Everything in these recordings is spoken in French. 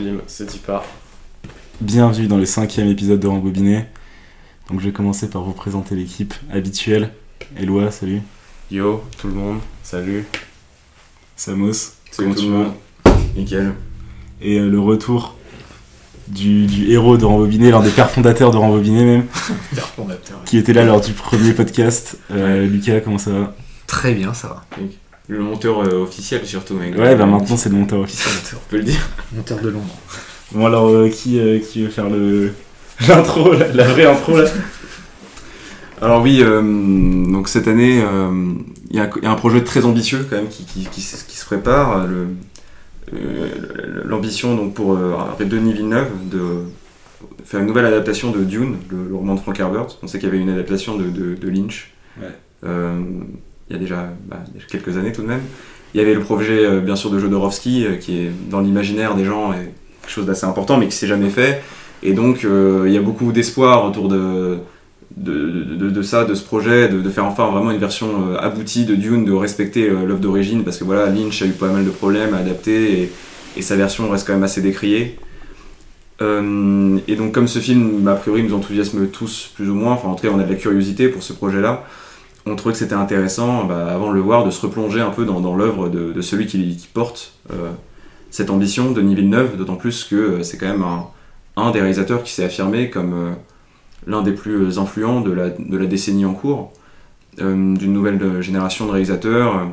Bim, c'est y part. Bienvenue dans le cinquième épisode de Rembobiné. Donc je vais commencer par vous présenter l'équipe habituelle. Eloi, salut. Yo, tout le monde, salut. Samos, Salut comment tout tu le vas monde. Nickel. Et euh, le retour du, du héros de Rembobiné, l'un des pères fondateurs de Rembobiné même, qui était là lors du premier podcast. Euh, Lucas, comment ça va? Très bien, ça va. Le monteur euh, officiel surtout. mec. Ouais, bah maintenant c'est le monteur officiel. On peut le dire. Monteur de l'ombre. Bon alors, euh, qui, euh, qui veut faire le l'intro, la, la vraie intro là? Alors oui, euh, donc cette année, euh, il y, a il y a un projet très ambitieux quand même qui, qui, qui se qui se prépare. Euh, L'ambition donc pour euh, Denis Villeneuve de faire une nouvelle adaptation de Dune, le, le roman de Frank Herbert. On sait qu'il y avait une adaptation de, de- de Lynch. Ouais. Il y a déjà, bah, déjà quelques années tout de même. Il y avait le projet euh, bien sûr de Jodorowsky euh, qui est dans l'imaginaire des gens et quelque chose d'assez important mais qui s'est jamais fait. Et donc euh, il y a beaucoup d'espoir autour de, ça, de ce projet, de, faire enfin vraiment une version aboutie de Dune, de respecter l'œuvre d'origine, parce que voilà, Lynch a eu pas mal de problèmes à adapter et, sa version reste quand même assez décriée. Et donc comme ce film, a priori, nous enthousiasme tous plus ou moins, enfin en tout cas on a de la curiosité pour ce projet-là, on trouvait que c'était intéressant, bah, avant de le voir, de se replonger un peu dans, l'œuvre de, celui qui, porte euh, cette ambition, Denis Villeneuve, d'autant plus que euh, c'est quand même un, des réalisateurs qui s'est affirmé comme euh, l'un des plus influents de la, décennie en cours, d'une nouvelle génération de réalisateurs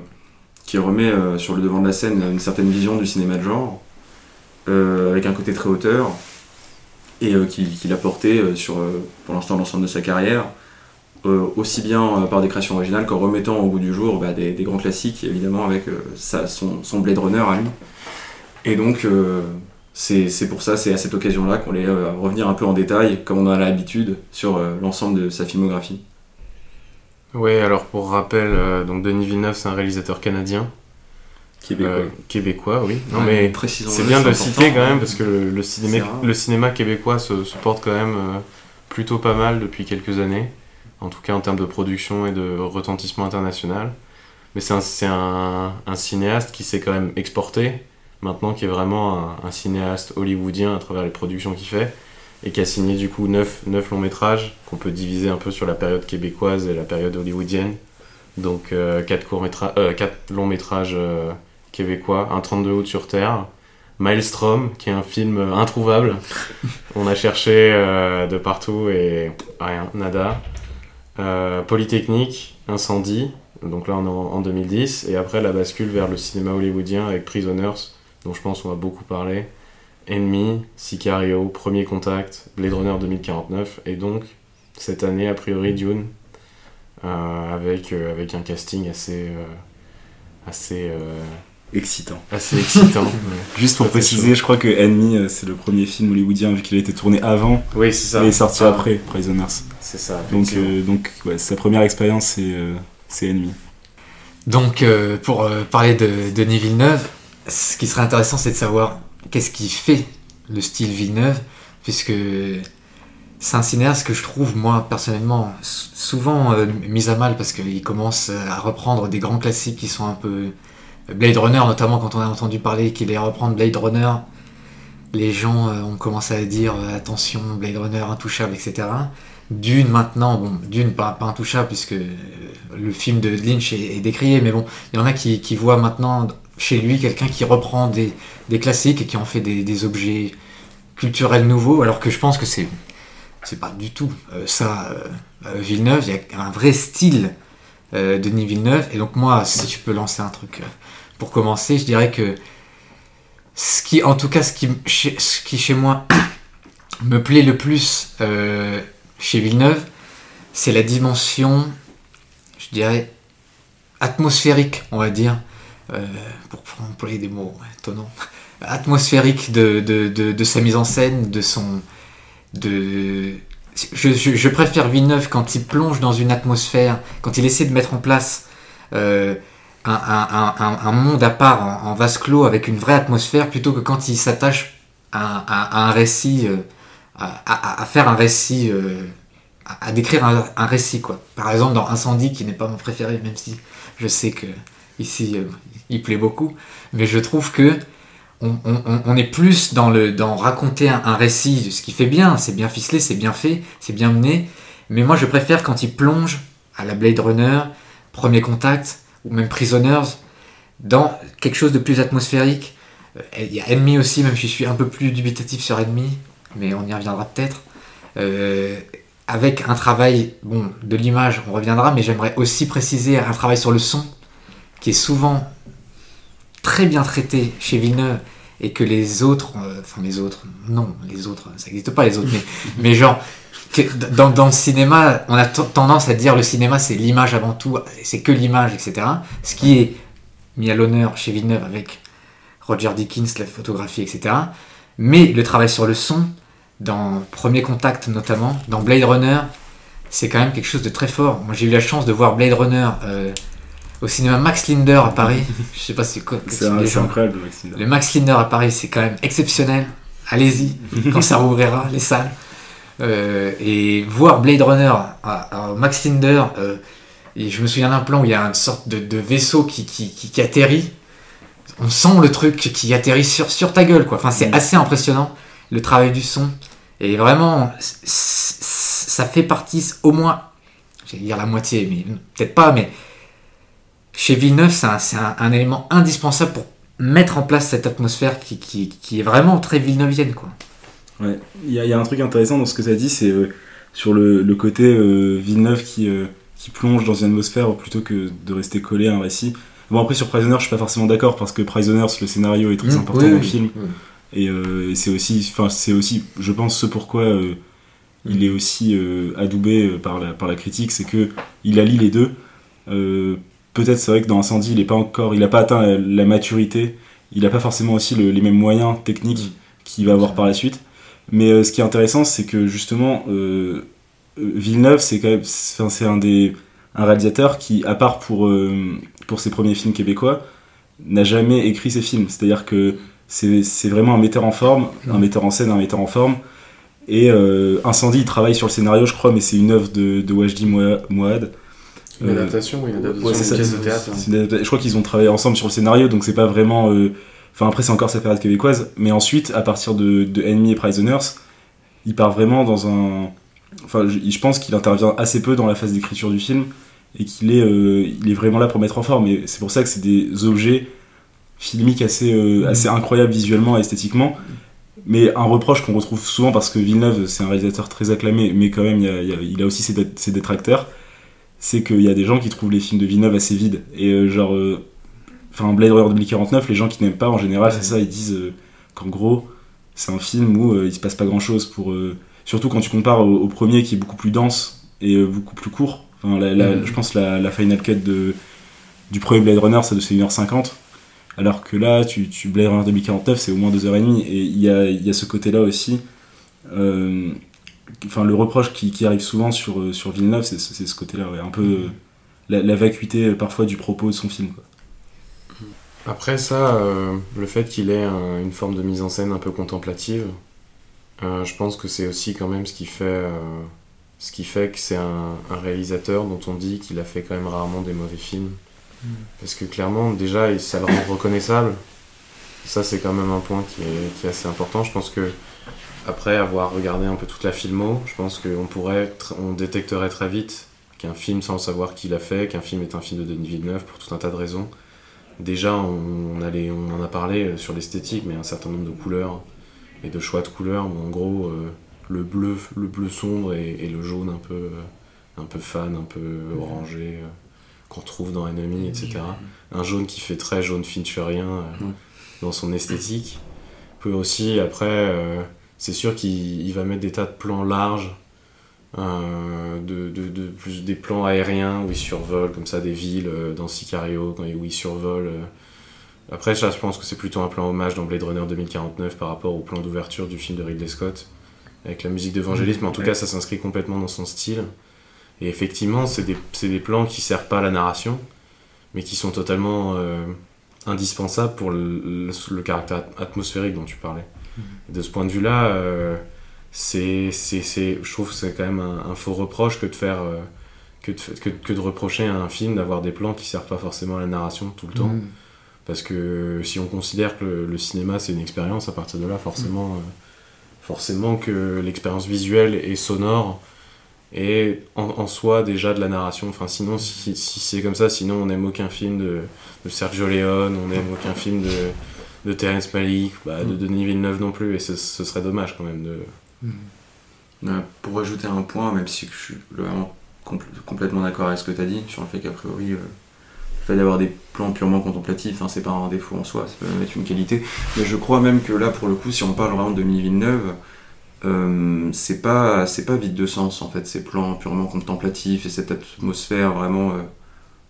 qui remet sur le devant de la scène une certaine vision du cinéma de genre, avec un côté très hauteur, et qui, l'a porté sur, pour l'instant, l'ensemble de sa carrière, aussi bien euh, par des créations originales qu'en remettant au bout du jour bah, des, des grands classiques, évidemment, avec euh, sa- son, son Blade Runner à lui. Et donc, euh, c'est pour ça, c'est à cette occasion-là qu'on allait euh, revenir un peu en détail, comme on a l'habitude, sur euh, l'ensemble de sa filmographie. Ouais, alors pour rappel, euh, donc Denis Villeneuve, c'est un réalisateur canadien. Québécois. Euh, québécois, oui. Non Ouais, mais c'est bien de le citer quand même, parce que le, le cinéma, le cinéma québécois se, se porte quand même euh, plutôt pas mal depuis quelques années. En tout cas en termes de production et de retentissement international. Mais c'est un, c'est un, un cinéaste qui s'est quand même exporté, maintenant qui est vraiment un, un cinéaste hollywoodien à travers les productions qu'il fait, et qui a signé du coup 9, longs métrages qu'on peut diviser un peu sur la période québécoise et la période hollywoodienne. Donc 4 longs métrages euh, québécois, un 32 août sur Terre, Maelstrom, qui est un film euh, introuvable. On a cherché euh, de partout et rien, nada. Euh, Polytechnique, Incendie, donc là on est en, en 2010, et après la bascule vers le cinéma hollywoodien avec Prisoners, dont je pense on va beaucoup parler, Enemy, Sicario, Premier Contact, Blade Runner 2049, et donc cette année a priori Dune, euh, avec, euh, avec un casting assez, Excitant. assez excitant. Juste pour Ça, préciser, je crois que Enemy, euh, c'est le premier film hollywoodien vu qu'il a été tourné avant, oui, c'est ça. il est sorti Ah, après, Prisoners. C'est ça. Donc, euh, donc ouais, sa première expérience, c'est euh, c'est Enemy. Donc, euh, pour euh, parler de Denis Villeneuve, ce qui serait intéressant, c'est de savoir qu'est-ce qui fait le style Villeneuve, puisque c'est un cinéaste que je trouve, moi, personnellement, souvent euh, mis à mal, parce qu'il commence à reprendre des grands classiques qui sont un peu... Blade Runner, notamment, quand on a entendu parler qu'il allait reprendre Blade Runner, les gens euh, ont commencé à dire euh, attention, Blade Runner intouchable, etc. Dune maintenant, bon, Dune pas, intouchable puisque euh, le film de Lynch est, décrié, mais bon, il y en a qui, voient maintenant chez lui quelqu'un qui reprend des, classiques et qui en fait des, objets culturels nouveaux, alors que je pense que c'est pas du tout ça. Villeneuve, il y a un vrai style euh, Denis Villeneuve, et donc moi, si je peux lancer un truc euh, pour commencer, je dirais que ce qui, en tout cas, ce qui, ce qui chez moi me plaît le plus euh, chez Villeneuve, c'est la dimension, je dirais, atmosphérique, on va dire, pour, employer des mots étonnants, atmosphérique de, sa mise en scène, de son... je, préfère Villeneuve quand il plonge dans une atmosphère, quand il essaie de mettre en place euh, un, monde à part, en, vase clos, avec une vraie atmosphère, plutôt que quand il s'attache à, un récit, euh, à, faire un récit, euh, à, décrire un, récit, quoi. Par exemple, dans Incendie, qui n'est pas mon préféré, même si je sais que ici, il plaît beaucoup, mais je trouve que on, est plus dans, le, dans raconter un, récit, ce qui fait bien, c'est bien ficelé, c'est bien fait, c'est bien mené. Mais moi, je préfère quand il plonge à la Blade Runner, Premier Contact, ou même Prisoners, dans quelque chose de plus atmosphérique. Euh, il y a Enemy aussi, même si je suis un peu plus dubitatif sur Enemy, mais on y reviendra peut-être. Euh, avec un travail bon, de l'image, on reviendra, mais j'aimerais aussi préciser un travail sur le son, qui est souvent très bien traité chez Villeneuve et que les autres, euh, enfin les autres, non, les autres, ça n'existe pas les autres, mais, mais genre, que dans, dans, le cinéma, on a tendance à dire le cinéma c'est l'image avant tout, c'est que l'image, etc. Ce qui est mis à l'honneur chez Villeneuve avec Roger Dickens, la photographie, etc. Mais le travail sur le son, dans Premier Contact notamment, dans Blade Runner, c'est quand même quelque chose de très fort. Moi j'ai eu la chance de voir Blade Runner euh, au cinéma Max Linder à Paris. Je sais pas c'est quoi. C'est incroyable le Max Linder. Le Max Linder à Paris, c'est quand même exceptionnel. Allez-y quand ça rouvrira les salles. Euh, et voir Blade Runner à, Max Linder, euh, et je me souviens d'un plan où il y a une sorte de, vaisseau qui, qui, atterrit. On sent le truc qui atterrit sur, sur ta gueule, quoi. Enfin, c'est mm. assez impressionnant le travail du son. Et vraiment, ça fait partie au moins, j'allais dire la moitié, mais peut-être pas, mais chez Villeneuve, c'est un, élément indispensable pour mettre en place cette atmosphère qui, qui, est vraiment très villeneuvienne. Quoi. Ouais, il y, a un truc intéressant dans ce que ça dit, c'est euh, sur le, côté euh, Villeneuve qui, euh, qui plonge dans une atmosphère plutôt que de rester collé à un récit. Bon, après, sur Prisoners, je suis pas forcément d'accord parce que Prisoners, le scénario est très mmh, important dans le film. Et, c'est aussi, c'est aussi, je pense, ce pourquoi il est aussi adoubé par la, par la critique, c'est que il allie les deux peut-être c'est vrai que dans Incendie, il n'a pas encore, il a pas atteint la, maturité, il n'a pas forcément aussi les mêmes moyens techniques mm. qu'il va avoir par la suite. Mais euh, ce qui est intéressant, c'est que justement, euh, euh, Villeneuve, c'est quand même, c'est un des un réalisateur qui, à part pour pour ses premiers films québécois, n'a jamais écrit ses films. C'est-à-dire que c'est vraiment un metteur en forme, mm. un metteur en scène, un metteur en forme. Et Incendie, il travaille sur le scénario, je crois, mais c'est une œuvre de, de Wajdi Mouad. Une adaptation ou une adaptation pièce de théâtre Je crois qu'ils ont travaillé ensemble sur le scénario, donc c'est pas vraiment. Euh, enfin, après, c'est encore sa période québécoise, mais ensuite, à partir de, de Enemy et Prisoners, il part vraiment dans un. Enfin, je, pense qu'il intervient assez peu dans la phase d'écriture du film et qu'il est, euh, il est vraiment là pour mettre en forme. Et c'est pour ça que c'est des objets filmiques assez, euh, assez incroyables visuellement et esthétiquement. Mais un reproche qu'on retrouve souvent parce que Villeneuve, c'est un réalisateur très acclamé, mais quand même, il, a, il a aussi ses, ses détracteurs c'est qu'il y a des gens qui trouvent les films de Villeneuve assez vides. Et euh, genre, euh, enfin, Blade Runner 2049, les gens qui n'aiment pas en général, c'est ça, ils disent euh, qu'en gros, c'est un film où il se passe pas grand chose pour. surtout quand tu compares au, premier qui est beaucoup plus dense et beaucoup plus court. Enfin, Je pense la, la final cut de, du premier Blade Runner, c'est de 1h50. Alors que là, tu, tu Blade Runner 2049, c'est au moins 2h30. Et il y a, y a, ce côté-là aussi enfin le reproche qui, arrive souvent sur, euh, sur Villeneuve, c'est ce côté-là, un peu euh, la, vacuité euh, parfois du propos de son film. Après ça, le fait qu'il ait une forme de mise en scène un peu contemplative, je pense que c'est aussi quand même ce qui fait, ce qui fait que c'est un, réalisateur dont on dit qu'il a fait quand même rarement des mauvais films. Mm. Parce que clairement, déjà, ça le rend reconnaissable. Ça, c'est quand même un point qui est, qui est assez important. Je pense que après avoir regardé un peu toute la filmo, je pense qu'on pourrait, on détecterait très vite qu'un film sans savoir qui l'a fait, qu'un film est un film de Denis Villeneuve pour tout un tas de raisons. Déjà, on, allait, on en a parlé euh, sur l'esthétique, mais un certain nombre de couleurs et de choix de couleurs. en gros, euh, le bleu, le bleu sombre et, le jaune un peu, euh, un peu fan, un peu orangé, qu'on retrouve dans Enemy, etc. Un jaune qui fait très jaune fincherien dans son esthétique. Peut aussi, après c'est sûr qu'il va mettre des tas de plans larges, euh, de, de, plus des plans aériens où il survole comme ça des villes euh, dans Sicario, où il survole. Euh. Après, ça, je pense que c'est plutôt un plan hommage dans Blade Runner 2049 par rapport au plan d'ouverture du film de Ridley Scott, avec la musique d'Evangélisme, mais en tout cas, ça s'inscrit complètement dans son style. Et effectivement, c'est des, des, plans qui servent pas à la narration, mais qui sont totalement indispensables pour le caractère atmosphérique dont tu parlais. De ce point de vue-là, euh, c'est, c'est, je trouve que c'est quand même un, faux reproche que de faire. Euh, que, de, que, de reprocher à un film d'avoir des plans qui servent pas forcément à la narration tout le temps. Mm. Parce que si on considère que le, le cinéma c'est une expérience, à partir de là, forcément, euh, forcément que l'expérience visuelle et sonore est en, en soi déjà de la narration. Enfin, sinon, si, si c'est comme ça, sinon on n'aime aucun film de, de Sergio Leone, on n'aime aucun film de, de Terrence Malick, bah, de Denis Villeneuve non plus, et ce, ce serait dommage quand même de. Euh, pour ajouter un point, même si je suis vraiment compl- complètement d'accord avec ce que tu as dit, sur le fait qu'a priori, euh, le fait d'avoir des plans purement contemplatifs, hein, c'est pas un défaut en soi, ça peut même être une qualité. Mais je crois même que là, pour le coup, si on parle vraiment de Denis Villeneuve, euh, c'est pas, c'est pas vide de sens en fait, ces plans purement contemplatifs et cette atmosphère vraiment euh,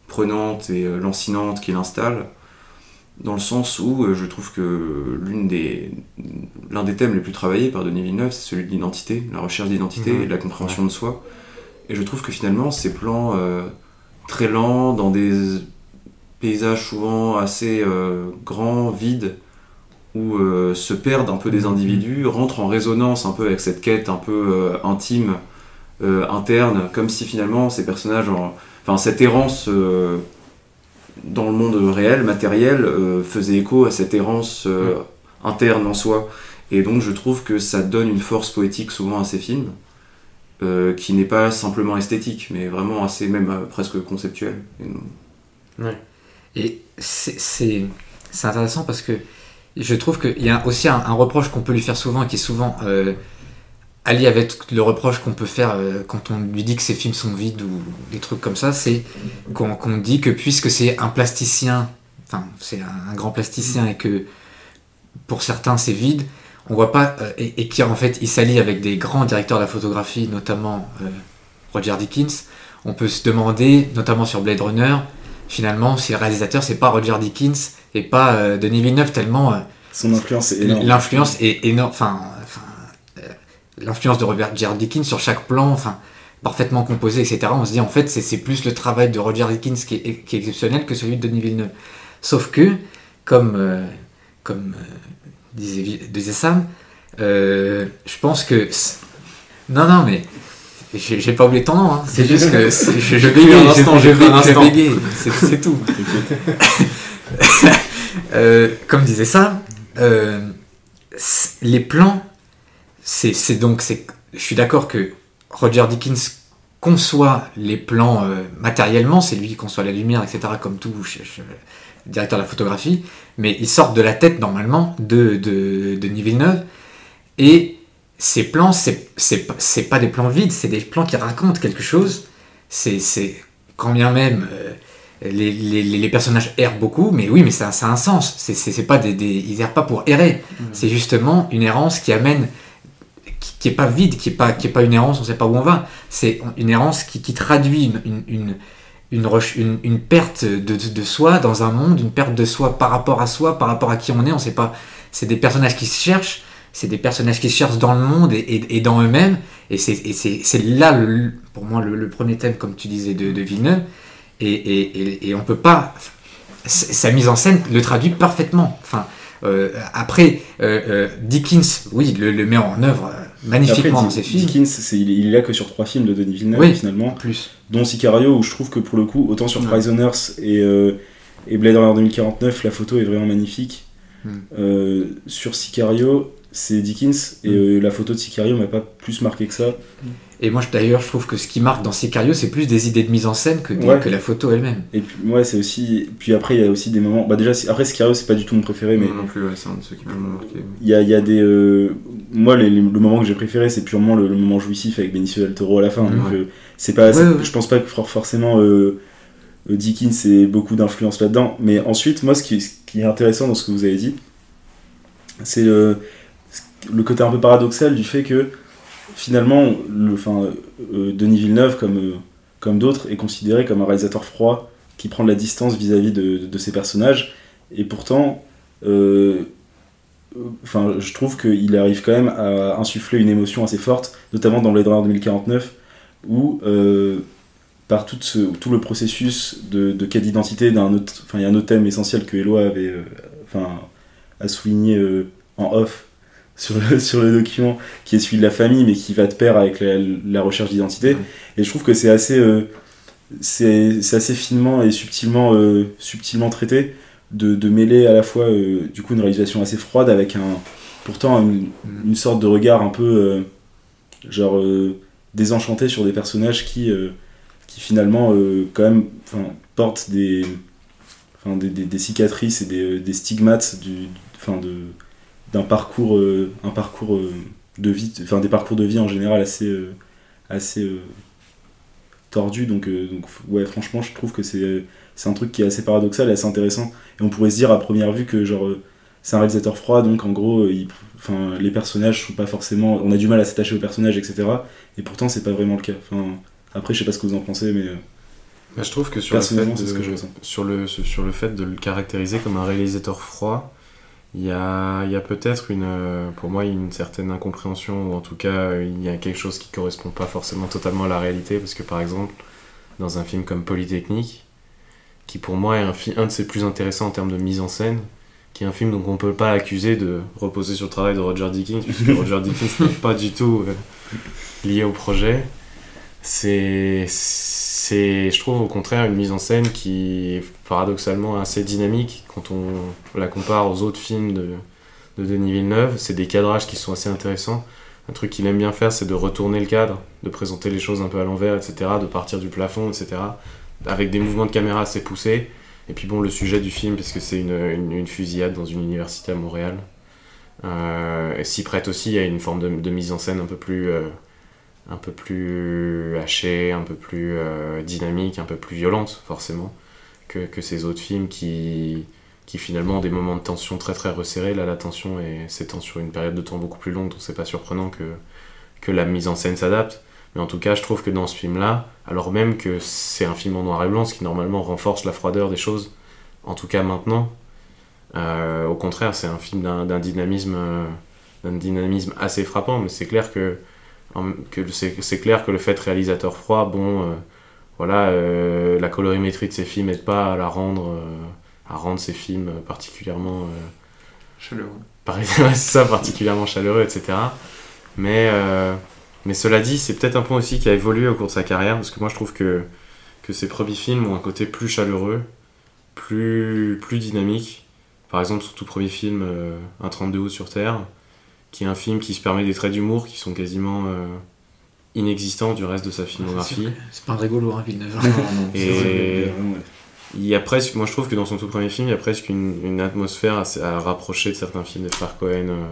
prenante et euh, lancinante qu'il installe. Dans le sens où euh, je trouve que l'une des, l'un des thèmes les plus travaillés par Denis Villeneuve, c'est celui de l'identité, la recherche d'identité Mhm. et de la compréhension de soi. Et je trouve que finalement, ces plans euh, très lents, dans des paysages souvent assez euh, grands, vides, où euh, se perdent un peu des individus, rentrent en résonance un peu avec cette quête un peu intime, interne, comme si finalement ces personnages, en- enfin cette errance dans le monde réel, matériel, euh, faisait écho à cette errance euh, interne en soi. Et donc je trouve que ça donne une force poétique souvent à ces films, euh, qui n'est pas simplement esthétique, mais vraiment assez même presque conceptuelle. Et non- Et c'est- c'est c'est intéressant parce que je trouve qu'il y a aussi un, un reproche qu'on peut lui faire souvent et qui est souvent allié avec le reproche qu'on peut faire euh, quand on lui dit que ses films sont vides ou des trucs comme ça, c'est qu'on dit que puisque c'est un plasticien, enfin c'est un, un grand plasticien et que pour certains c'est vide, on voit pas euh, et, et qu'en fait il s'allie avec des grands directeurs de la photographie, notamment euh, Roger Dickens. On peut se demander, notamment sur Blade Runner, finalement, si le réalisateur c'est pas Roger Dickens et pas Denis Villeneuve, tellement Son influence est énorme. l'influence est énorme. Enfin, l'influence de Robert Dickens sur chaque plan, enfin, parfaitement composé, etc. On se dit en fait c'est plus le travail de Roger Dickens qui est, qui est exceptionnel que celui de Denis Villeneuve. Sauf que, comme, euh, comme euh, disait, disait Sam, euh, je pense que non non mais j'ai pas oublié ton nom, hein. c'est juste que je, je bégaye, Un instant, je, bégaye, c'est tout. Euh, comme disait ça, euh, les plans, c'est donc, je suis d'accord que Roger Dickens conçoit les plans euh, matériellement, c'est lui qui conçoit la lumière, etc., comme tout ch- ch- directeur de la photographie, mais ils sortent de la tête normalement de, de, de Denis Villeneuve, et ces plans, c'est c'est pas- des plans vides, c'est des plans qui racontent quelque chose, c'est quand bien même euh, les, les, les personnages errent beaucoup, mais oui, mais ça, ça a un sens. C'est- pas des, des- ils errent pas pour errer. C'est justement une errance qui amène, qui, qui est pas vide, qui est pas, qui est pas une errance, on sait pas où on va. C'est une errance qui, qui traduit une, une, une, perte de, de, soi dans un monde, une perte de soi par rapport à soi, par rapport à qui on est. On sait pas. C'est des personnages qui se cherchent. C'est des personnages qui se cherchent dans le monde et, et, dans eux-mêmes. Et c'est là, pour moi, le, premier thème, comme tu disais, de, de Villeneuve. Et, et, on peut pas. Sa mise en scène le traduit parfaitement. Enfin, euh, après, euh, euh, Dickens, oui, le, le met en œuvre magnifiquement dans ses films. Dickens, c'est- il, est, il est là que sur trois films de Denis Villeneuve, Oui. finalement, En plus. dont Sicario, où je trouve que pour le coup, autant sur Ouais. Prisoners et, euh, et Blade Runner 2049, la photo est vraiment magnifique. Mm. Euh, sur Sicario, c'est Dickens, et Mm. euh, la photo de Sicario m'a pas plus marqué que ça. Et moi, d'ailleurs, je trouve que ce qui marque dans Sicario, c'est plus des idées de mise en scène que, des- Ouais. que la photo elle-même. Et puis, ouais, c'est aussi. Puis après, il y a aussi des moments. Bah, déjà, après, Sicario, c'est pas du tout mon préféré, mais Moi non plus, ouais, c'est un de ceux qui m'ont marqué. il y a, il y a des. euh, Moi, les- les- le moment que j'ai préféré, c'est purement le, le moment jouissif avec Benicio del Toro à la fin. Ouais. Donc, euh, c'est pas. c'est- Ouais, ouais. Je pense pas que for- forcément euh, euh, Dickens ait beaucoup d'influence là-dedans. Mais ensuite, moi, ce qui, ce qui est intéressant dans ce que vous avez dit, c'est le, le côté un peu paradoxal du fait que finalement, le, euh, Denis Villeneuve, comme, euh, comme d'autres, est considéré comme un réalisateur froid qui prend de la distance vis-à-vis de, de ses personnages. Et pourtant, euh, je trouve qu'il arrive quand même à insuffler une émotion assez forte, notamment dans Blade Runner 2049, où par tout, ce- tout le processus de, de quête d'identité d'un autre, il y a un autre thème essentiel que Eloi avait, enfin, a souligné en off sur le, sur le document, qui est celui de la famille, mais qui va de pair avec la, la recherche d'identité. Ouais. Et je trouve que c'est assez, euh, c'est c'est assez finement et subtilement, euh, subtilement traité, de, de mêler à la fois euh, du coup une réalisation assez froide avec un pourtant une, une sorte de regard un peu euh, genre désenchanté sur des personnages qui qui finalement quand même portent des, des, des- des cicatrices et des, des stigmates du enfin de d'un parcours euh, un parcours euh, de vie enfin des parcours de vie en général assez euh, assez tordu donc, donc ouais franchement je trouve que c'est c'est un truc qui est assez paradoxal et assez intéressant. Et on pourrait se dire à première vue que genre c'est un réalisateur froid. Donc en gros il- enfin les personnages sont pas forcément on a du mal à s'attacher aux personnages etc et pourtant c'est pas vraiment le cas. Enfin après je sais pas ce que vous en pensez mais Bah, je trouve que sur le, fait personnellement c'est de, ce que je ressens. sur, le, sur le fait de le caractériser comme un réalisateur froid, il y a, y a peut-être une, euh, pour moi une certaine incompréhension, ou en tout cas il y a quelque chose qui correspond pas forcément totalement à la réalité, parce que par exemple, dans un film comme Polytechnique, qui pour moi est un, un de ses plus intéressants en termes de mise en scène, qui est un film donc on peut pas accuser de reposer sur le travail de Roger Dickens, puisque Roger Dickens n'est pas du tout euh, lié au projet. C'est, c'est, je trouve au contraire une mise en scène qui est paradoxalement assez dynamique quand on la compare aux autres films de, de Denis Villeneuve. C'est des cadrages qui sont assez intéressants. Un truc qu'il aime bien faire, c'est de retourner le cadre, de présenter les choses un peu à l'envers, etc., de partir du plafond, etc., avec des mouvements de caméra assez poussés. Et puis bon, le sujet du film, puisque c'est une, fusillade dans une université à Montréal, euh, s'y prête aussi à une forme de, de mise en scène un peu plus, euh, un peu plus hachée, un peu plus euh, dynamique, un peu plus violente, forcément, que, que ces autres films qui, qui finalement ont des moments de tension très très resserrés. Là, la tension s'étend sur une période de temps beaucoup plus longue, donc c'est pas surprenant que, que la mise en scène s'adapte. Mais en tout cas, je trouve que dans ce film-là, alors même que c'est un film en noir et blanc, ce qui normalement renforce la froideur des choses, en tout cas maintenant, euh, au contraire, c'est un film d'un dynamisme, euh, dynamisme assez frappant. Mais c'est clair que, que c'est clair que le fait réalisateur froid, bon, euh, voilà, euh, la colorimétrie de ces films n'aide pas à la rendre, euh, à rendre ces films particulièrement euh, Chaleureux. par ouais, c'est ça, particulièrement chaleureux, etc. Mais, mais cela dit, c'est peut-être un point aussi qui a évolué au cours de sa carrière, parce que moi je trouve que, que ses premiers films ont un côté plus chaleureux, plus, plus dynamique. Par exemple, son tout premier film, Un 32 août sur Terre, qui est un film qui se permet des traits d'humour qui sont quasiment euh, inexistants du reste de sa filmographie. C'est pas un rigolo, hein, Villeneuve. Non, non, Et-. Il y a presque, moi je trouve que dans son tout premier film, il y a presque une, une atmosphère assez- à, rapprocher de certains films des frères Cohen, euh,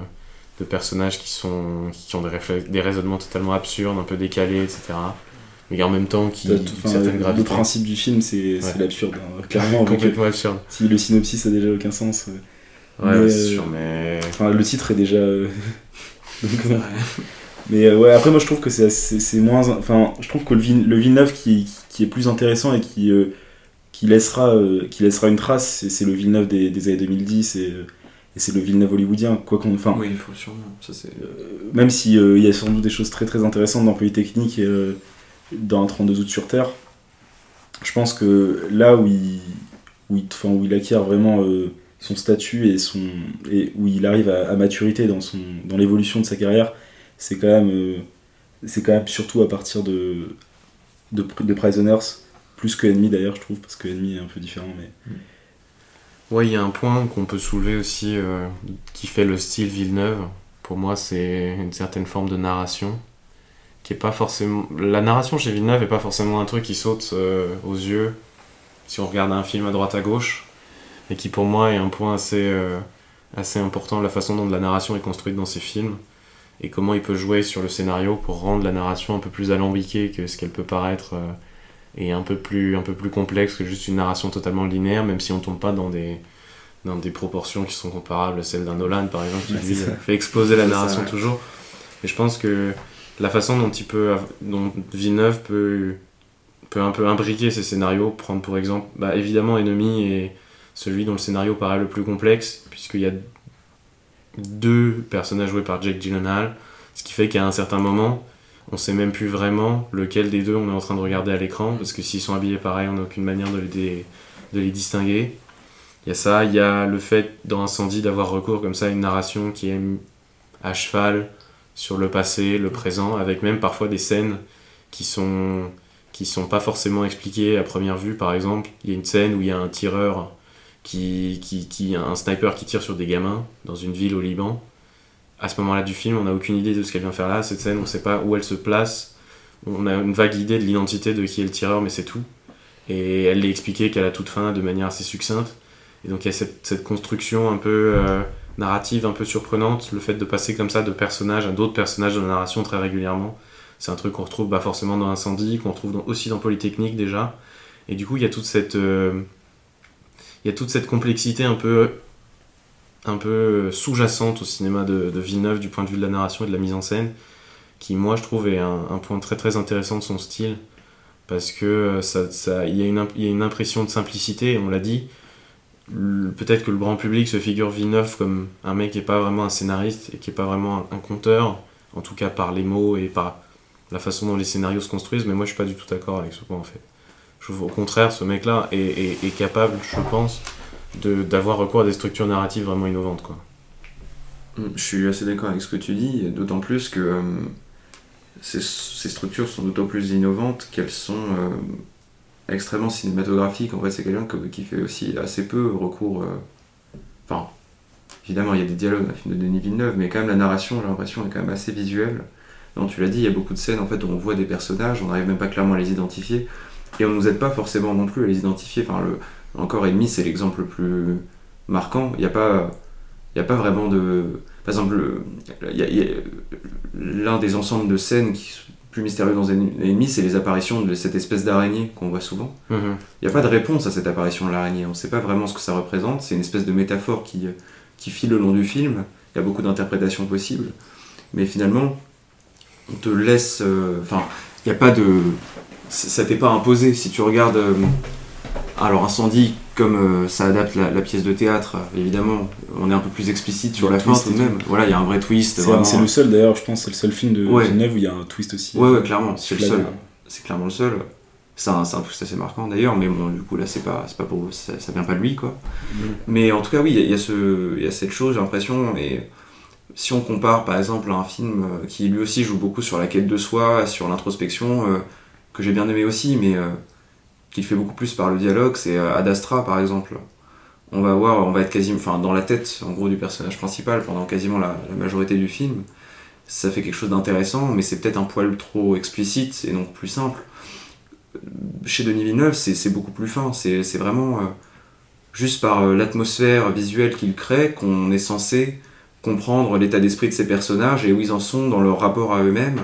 de personnages qui, sont, qui ont des, raisonnements totalement absurdes, un peu décalés, etc. Mais en même temps qui ont une certaine le gravité. principe du film c'est Ouais. l'absurde hein. clairement complètement absurde. si le synopsis a déjà aucun sens euh, Ouais, c'est euh, sûr, mais. Enfin, le titre est déjà. euh, donc, non. Mais euh, ouais, après, moi je trouve que c'est c'est- c'est moins. Enfin, je trouve que le, Vil- le Villeneuve qui, qui est plus intéressant et qui, euh, qui, laissera, euh, qui laissera une trace, c'est- c'est le Villeneuve des, des années 2010 et, euh, et c'est le Villeneuve hollywoodien. Quoi qu'on. Enfin, Oui, il faut sûrement. Ça, c'est... euh, même si il y a sans doute des choses très très intéressantes dans Polytechnique et euh, dans un 32 août sur Terre, je pense que là où il, où il, enfin, où il acquiert vraiment euh, son statut et, son, et où il arrive à, maturité dans, son, dans l'évolution de sa carrière, c'est quand, même, euh, c'est quand même surtout à partir de, de, Prisoners, plus que Enemy d'ailleurs, je trouve, parce que Enemy est un peu différent. Mais... Ouais, il y a un point qu'on peut soulever aussi euh, qui fait le style Villeneuve. Pour moi, c'est une certaine forme de narration qui est pas forcément. La narration chez Villeneuve est pas forcément un truc qui saute euh, aux yeux si on regarde un film à droite à gauche, mais qui pour moi est un point assez, euh, assez important la façon dont la narration est construite dans ses films et comment il peut jouer sur le scénario pour rendre la narration un peu plus alambiquée que ce qu'elle peut paraître euh, et un peu, plus, un peu plus complexe que juste une narration totalement linéaire, même si on tombe pas dans des, dans des proportions qui sont comparables à celles d'un Nolan par exemple, qui Ouais, ça. fait exploser la ça, narration ouais. toujours. Et je pense que la façon dont, il peut, dont Villeneuve peut, peut un peu imbriquer ses scénarios, prendre pour exemple, bah, évidemment Enemy est celui dont le scénario paraît le plus complexe, puisqu'il y a deux personnages joués par Jake Gyllenhaal, ce qui fait qu'à un certain moment, on sait même plus vraiment lequel des deux on est en train de regarder à l'écran, parce que s'ils sont habillés pareil, on n'a aucune manière de les, de les distinguer. Il y a ça, il y a le fait dans Incendie d'avoir recours comme ça à une narration qui est à cheval sur le passé, le présent, avec même parfois des scènes qui sont qui sont pas forcément expliquées à première vue. Par exemple, il y a une scène où il y a un tireur qui, qui, un sniper qui tire sur des gamins dans une ville au Liban. À ce moment-là du film, on n'a aucune idée de ce qu'elle vient faire là. Cette scène, on ne sait pas où elle se place. On a une vague idée de l'identité de qui est le tireur, mais c'est tout. Et elle l'a expliqué qu'à la toute fin, de manière assez succincte. Et donc il y a cette, cette construction un peu euh, narrative, un peu surprenante, le fait de passer comme ça de personnages à d'autres personnages de la narration très régulièrement. C'est un truc qu'on retrouve bah, forcément dans Incendie, qu'on retrouve dans- aussi dans Polytechnique déjà. Et du coup, il y a toute cette, euh, il y a toute cette complexité un peu, un peu sous-jacente au cinéma de, Villeneuve du point de vue de la narration et de la mise en scène, qui moi je trouve est un, point très très intéressant de son style, parce que euh, ça, y, a une impression de simplicité, on l'a dit. Peut-être que le grand public se figure Villeneuve comme un mec qui n'est pas vraiment un scénariste et qui n'est pas vraiment un, un conteur, en tout cas par les mots et par la façon dont les scénarios se construisent, mais moi je suis pas du tout d'accord avec ce point en fait. Au contraire ce mec-là est, est- capable, je pense, d'avoir recours à des structures narratives vraiment innovantes. Quoi. Mm, Je suis assez d'accord avec ce que tu dis, d'autant plus que euh, ces, structures sont d'autant plus innovantes qu'elles sont euh, extrêmement cinématographiques. En fait, c'est quelqu'un que- qui fait aussi assez peu recours. euh, Enfin, évidemment, il y a des dialogues dans le film de Denis Villeneuve, mais quand même, la narration, j'ai l'impression, est quand même assez visuelle. Donc, tu l'as dit, il y a beaucoup de scènes en fait, où on voit des personnages, on n'arrive même pas clairement à les identifier, et on ne nous aide pas forcément non plus à les identifier. Enfin, le, encore Ennemi, c'est l'exemple le plus marquant. Il n'y a pas. Il a pas vraiment de. Par exemple, l'un des ensembles de scènes qui sont plus mystérieux dans Ennemi, c'est les apparitions de cette espèce d'araignée qu'on voit souvent. Il n'y a pas de réponse à cette apparition de l'araignée. On ne sait pas vraiment ce que ça représente. C'est une espèce de métaphore qui, qui file le long du film. Il y a beaucoup d'interprétations possibles. Mais finalement, on te laisse. euh, Enfin, il n'y a pas de. Ça t'est pas imposé. Si tu regardes. euh, alors, Incendie, comme euh, ça adapte la, la pièce de théâtre, euh, évidemment, on est un peu plus explicite sur la fin tout de même. Voilà, il y a un vrai twist. C'est le seul d'ailleurs, je pense, c'est le seul film de Ouais. Villeneuve où il y a un twist aussi. Ouais, ouais, clairement, c'est le seul. C'est clairement le seul. C'est un, twist assez marquant d'ailleurs, mais bon, du coup là c'est pas, pas pour ça, ça vient pas de lui quoi. Mais en tout cas, oui, il y y, y a cette chose, j'ai l'impression, et si on compare par exemple à un film qui lui aussi joue beaucoup sur la quête de soi, sur l'introspection, euh, que j'ai bien aimé aussi, mais euh, qui le fait beaucoup plus par le dialogue, c'est euh, Ad Astra par exemple. On va voir, on va être quasiment, dans la tête en gros du personnage principal pendant quasiment la, majorité du film. Ça fait quelque chose d'intéressant, mais c'est peut-être un poil trop explicite et donc plus simple. Chez Denis Villeneuve, c'est beaucoup plus fin. C'est c'est vraiment euh, juste par euh, l'atmosphère visuelle qu'il crée qu'on est censé comprendre l'état d'esprit de ces personnages et où ils en sont dans leur rapport à eux-mêmes.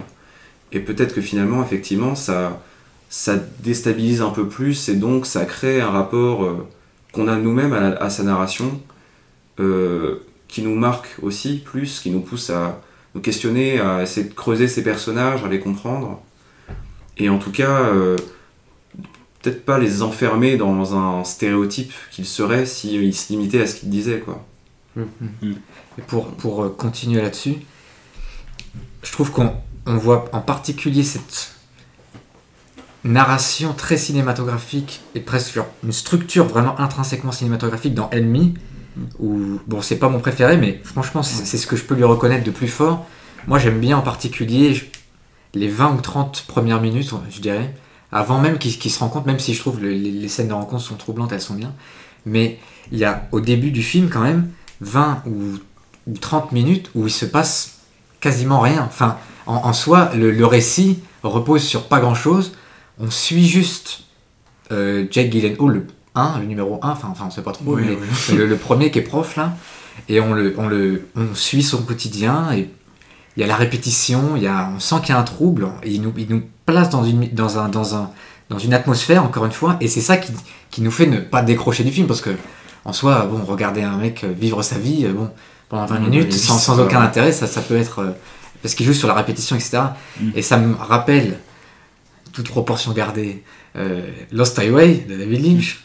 Et peut-être que finalement, effectivement, ça, ça déstabilise un peu plus et donc ça crée un rapport euh, qu'on a nous-mêmes à, sa narration euh, qui nous marque aussi plus, qui nous pousse à nous questionner, à essayer de creuser ces personnages, à les comprendre. Et en tout cas, euh, peut-être pas les enfermer dans un stéréotype qu'ils seraient s'ils se limitaient à ce qu'ils disaient. Quoi. Et pour, pour continuer là-dessus, je trouve qu'on on voit en particulier cette narration très cinématographique et presque une structure vraiment intrinsèquement cinématographique dans Enemy, où, bon, c'est pas mon préféré, mais franchement, c'est ce que je peux lui reconnaître de plus fort. Moi, j'aime bien en particulier les 20 ou 30 premières minutes, je dirais, avant même qu'ils se rencontrent, même si je trouve le- les, les scènes de rencontre sont troublantes, elles sont bien. Mais il y a au début du film, quand même, 20 ou, ou 30 minutes où il se passe quasiment rien. Enfin, en, en soi, le, le récit repose sur pas grand chose. On suit juste euh, Jake Gyllenhaal, le 1, le numéro 1, enfin, enfin on sait pas trop, mais le, le premier qui est prof là, et on, le, on, le, on suit son quotidien, et il y a la répétition, il y a, on sent qu'il y a un trouble, et il nous, il nous place dans une, dans, un, dans, un, dans une atmosphère, encore une fois, et c'est ça qui, qui nous fait ne pas décrocher du film, parce que en soi, bon, regarder un mec euh, vivre sa vie, euh, bon, pendant 20 Ouais, minutes, sans, sans aucun intérêt, ça, ça peut être... parce qu'il joue sur la répétition, etc. Mm. Et ça me rappelle, toute proportion gardée, euh, Lost Highway de David Lynch.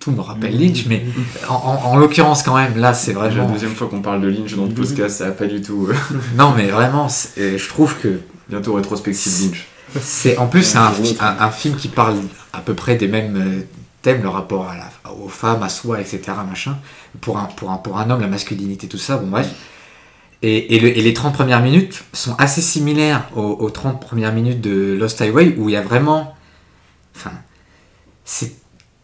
Tout me rappelle Lynch, mais en, en- en l'occurrence, quand même, là, c'est C'est la vraiment. deuxième fois qu'on parle de Lynch dans le podcast, ça a pas du tout. euh, Non, mais vraiment, je trouve que bientôt rétrospective Lynch. c'est. En plus, c'est un, un film qui parle à peu près des mêmes euh, thèmes, le rapport à la, aux femmes, à soi, etc. Machin. Pour un, pour, un, pour un homme, la masculinité, tout ça, bon, bref. Et, et, le- et les 30 premières minutes sont assez similaires aux, aux 30 premières minutes de Lost Highway, où il y a vraiment. Enfin. C'est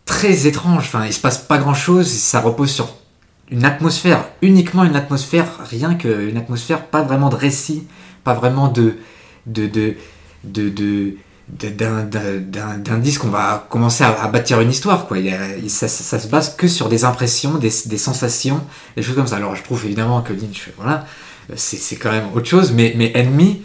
très étrange. Enfin, il se passe pas grand chose. Ça repose sur une atmosphère, uniquement une atmosphère, rien qu'une atmosphère, pas vraiment de récit, pas vraiment de. d'indices qu'on va commencer à, bâtir une histoire quoi. Ça, ça, se base que sur des impressions, des, des, sensations, des choses comme ça. Alors je trouve évidemment que Lynch, voilà, c'est quand même autre chose, mais, mais Enemy,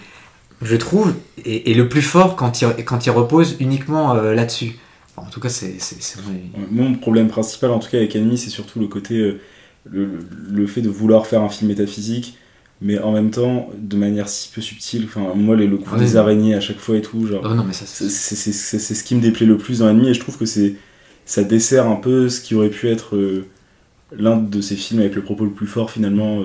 je trouve, est, le plus fort quand il, quand il repose uniquement euh, là-dessus. en tout cas, c'est vrai. Mon problème principal, en tout cas avec Enemy, c'est surtout le côté, euh, le, le, fait de vouloir faire un film métaphysique mais en même temps de manière si peu subtile enfin moi les, le coup des araignées à chaque fois et tout genre oh c'est ce qui me déplaît le plus dans l'ennemi et je trouve que c'est ça dessert un peu ce qui aurait pu être euh, l'un de ces films avec le propos le plus fort finalement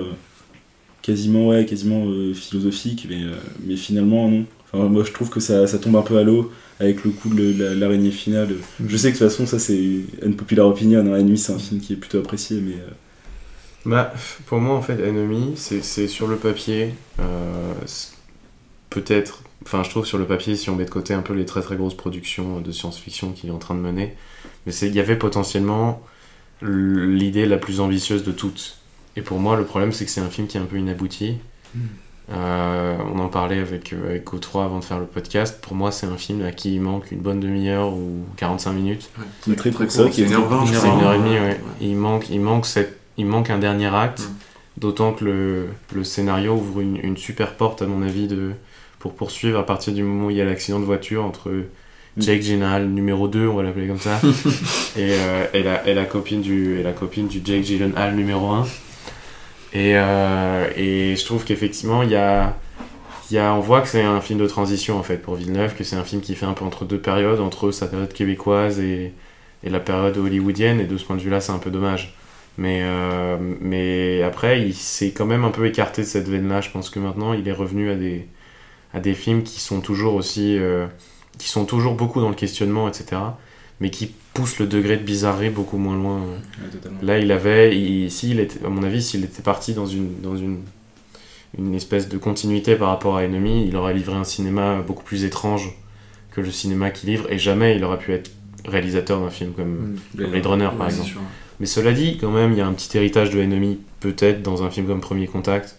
quasiment ouais quasiment euh, philosophique mais, mais finalement non enfin moi je trouve que ça, ça tombe un peu à l'eau avec le coup de l'araignée finale je sais que de toute façon ça c'est une populaire opinion hein. C'est un film qui est plutôt apprécié mais bah, pour moi, en fait, Enemy, c'est sur le papier. Euh, peut-être. Enfin, je trouve sur le papier, si on met de côté un peu les très très grosses productions de science-fiction qu'il est en train de mener, mais il y avait potentiellement l'idée la plus ambitieuse de toutes. Et pour moi, le problème, c'est que c'est un film qui est un peu inabouti. Hmm. Euh, on en parlait avec, euh, avec O3 avant de faire le podcast. Pour moi, c'est un film à qui il manque une bonne demi-heure ou 45 minutes. c'est très très court, c'est une heure 20, C'est une heure et demie, ouais. Il manque, il manque cette il manque un dernier acte, mm. d'autant que le, le, scénario ouvre une, une, super porte, à mon avis, de, pour poursuivre à partir du moment où il y a l'accident de voiture entre. Jake Gyllenhaal numéro 2, on va l'appeler comme ça, et, euh, et, la, et, la, copine du, et la copine du Jake Gyllenhaal numéro 1. Et, euh, et je trouve qu'effectivement, y a, y a, on voit que c'est un film de transition en fait pour Villeneuve, que c'est un film qui fait un peu entre deux périodes, entre sa période québécoise et, et la période hollywoodienne, et de ce point de vue-là, c'est un peu dommage. Mais, euh, mais après, il s'est quand même un peu écarté de cette veine-là. Je pense que maintenant, il est revenu à des, à des films qui sont toujours aussi. Euh, qui sont toujours beaucoup dans le questionnement, etc. Mais qui poussent le degré de bizarrerie beaucoup moins loin. Là, il avait. Il, il était, à mon avis, s'il était parti dans une. Dans une une espèce de continuité par rapport à Enemy, il aurait livré un cinéma beaucoup plus étrange que le cinéma qu'il livre, et jamais il aurait pu être réalisateur d'un film comme, mm. Blade Runner, par exemple. Mais cela dit, quand même, il y a un petit héritage de Enemy, peut-être, dans un film comme Premier Contact,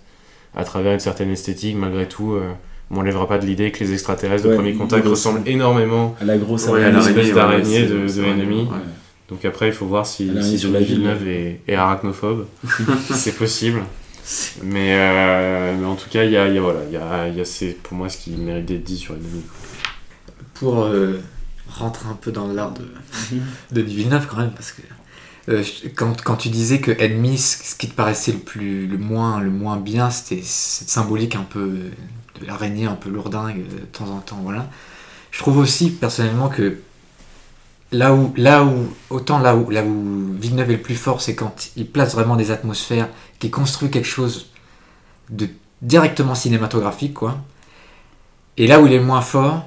à travers une certaine esthétique, malgré tout. Euh, on n'enlèvera pas de l'idée que les extraterrestres de Premier Contact ressemblent énormément à la grosse l'espèce d'araignée de, de. Donc après, il faut voir si, si sur la Villeneuve est, est arachnophobe. c'est possible. Mais, euh, mais, en tout cas, il y a, y a, voilà, y a, y a c'est pour moi ce qui mérite d'être dit sur Enemy. Pour euh, rentrer un peu dans l'art de, de Villeneuve quand même, parce que euh, quand, quand, tu disais que Enemy, ce qui te paraissait le, plus, le, moins, le moins bien, c'était cette symbolique un peu de l'araignée, un peu lourdingue de temps en temps. Voilà. Je trouve aussi personnellement que là où, là où autant là où, là où Villeneuve est le plus fort, c'est quand il place vraiment des atmosphères, qu'il construit quelque chose de directement cinématographique, quoi. Et là où il est moins fort,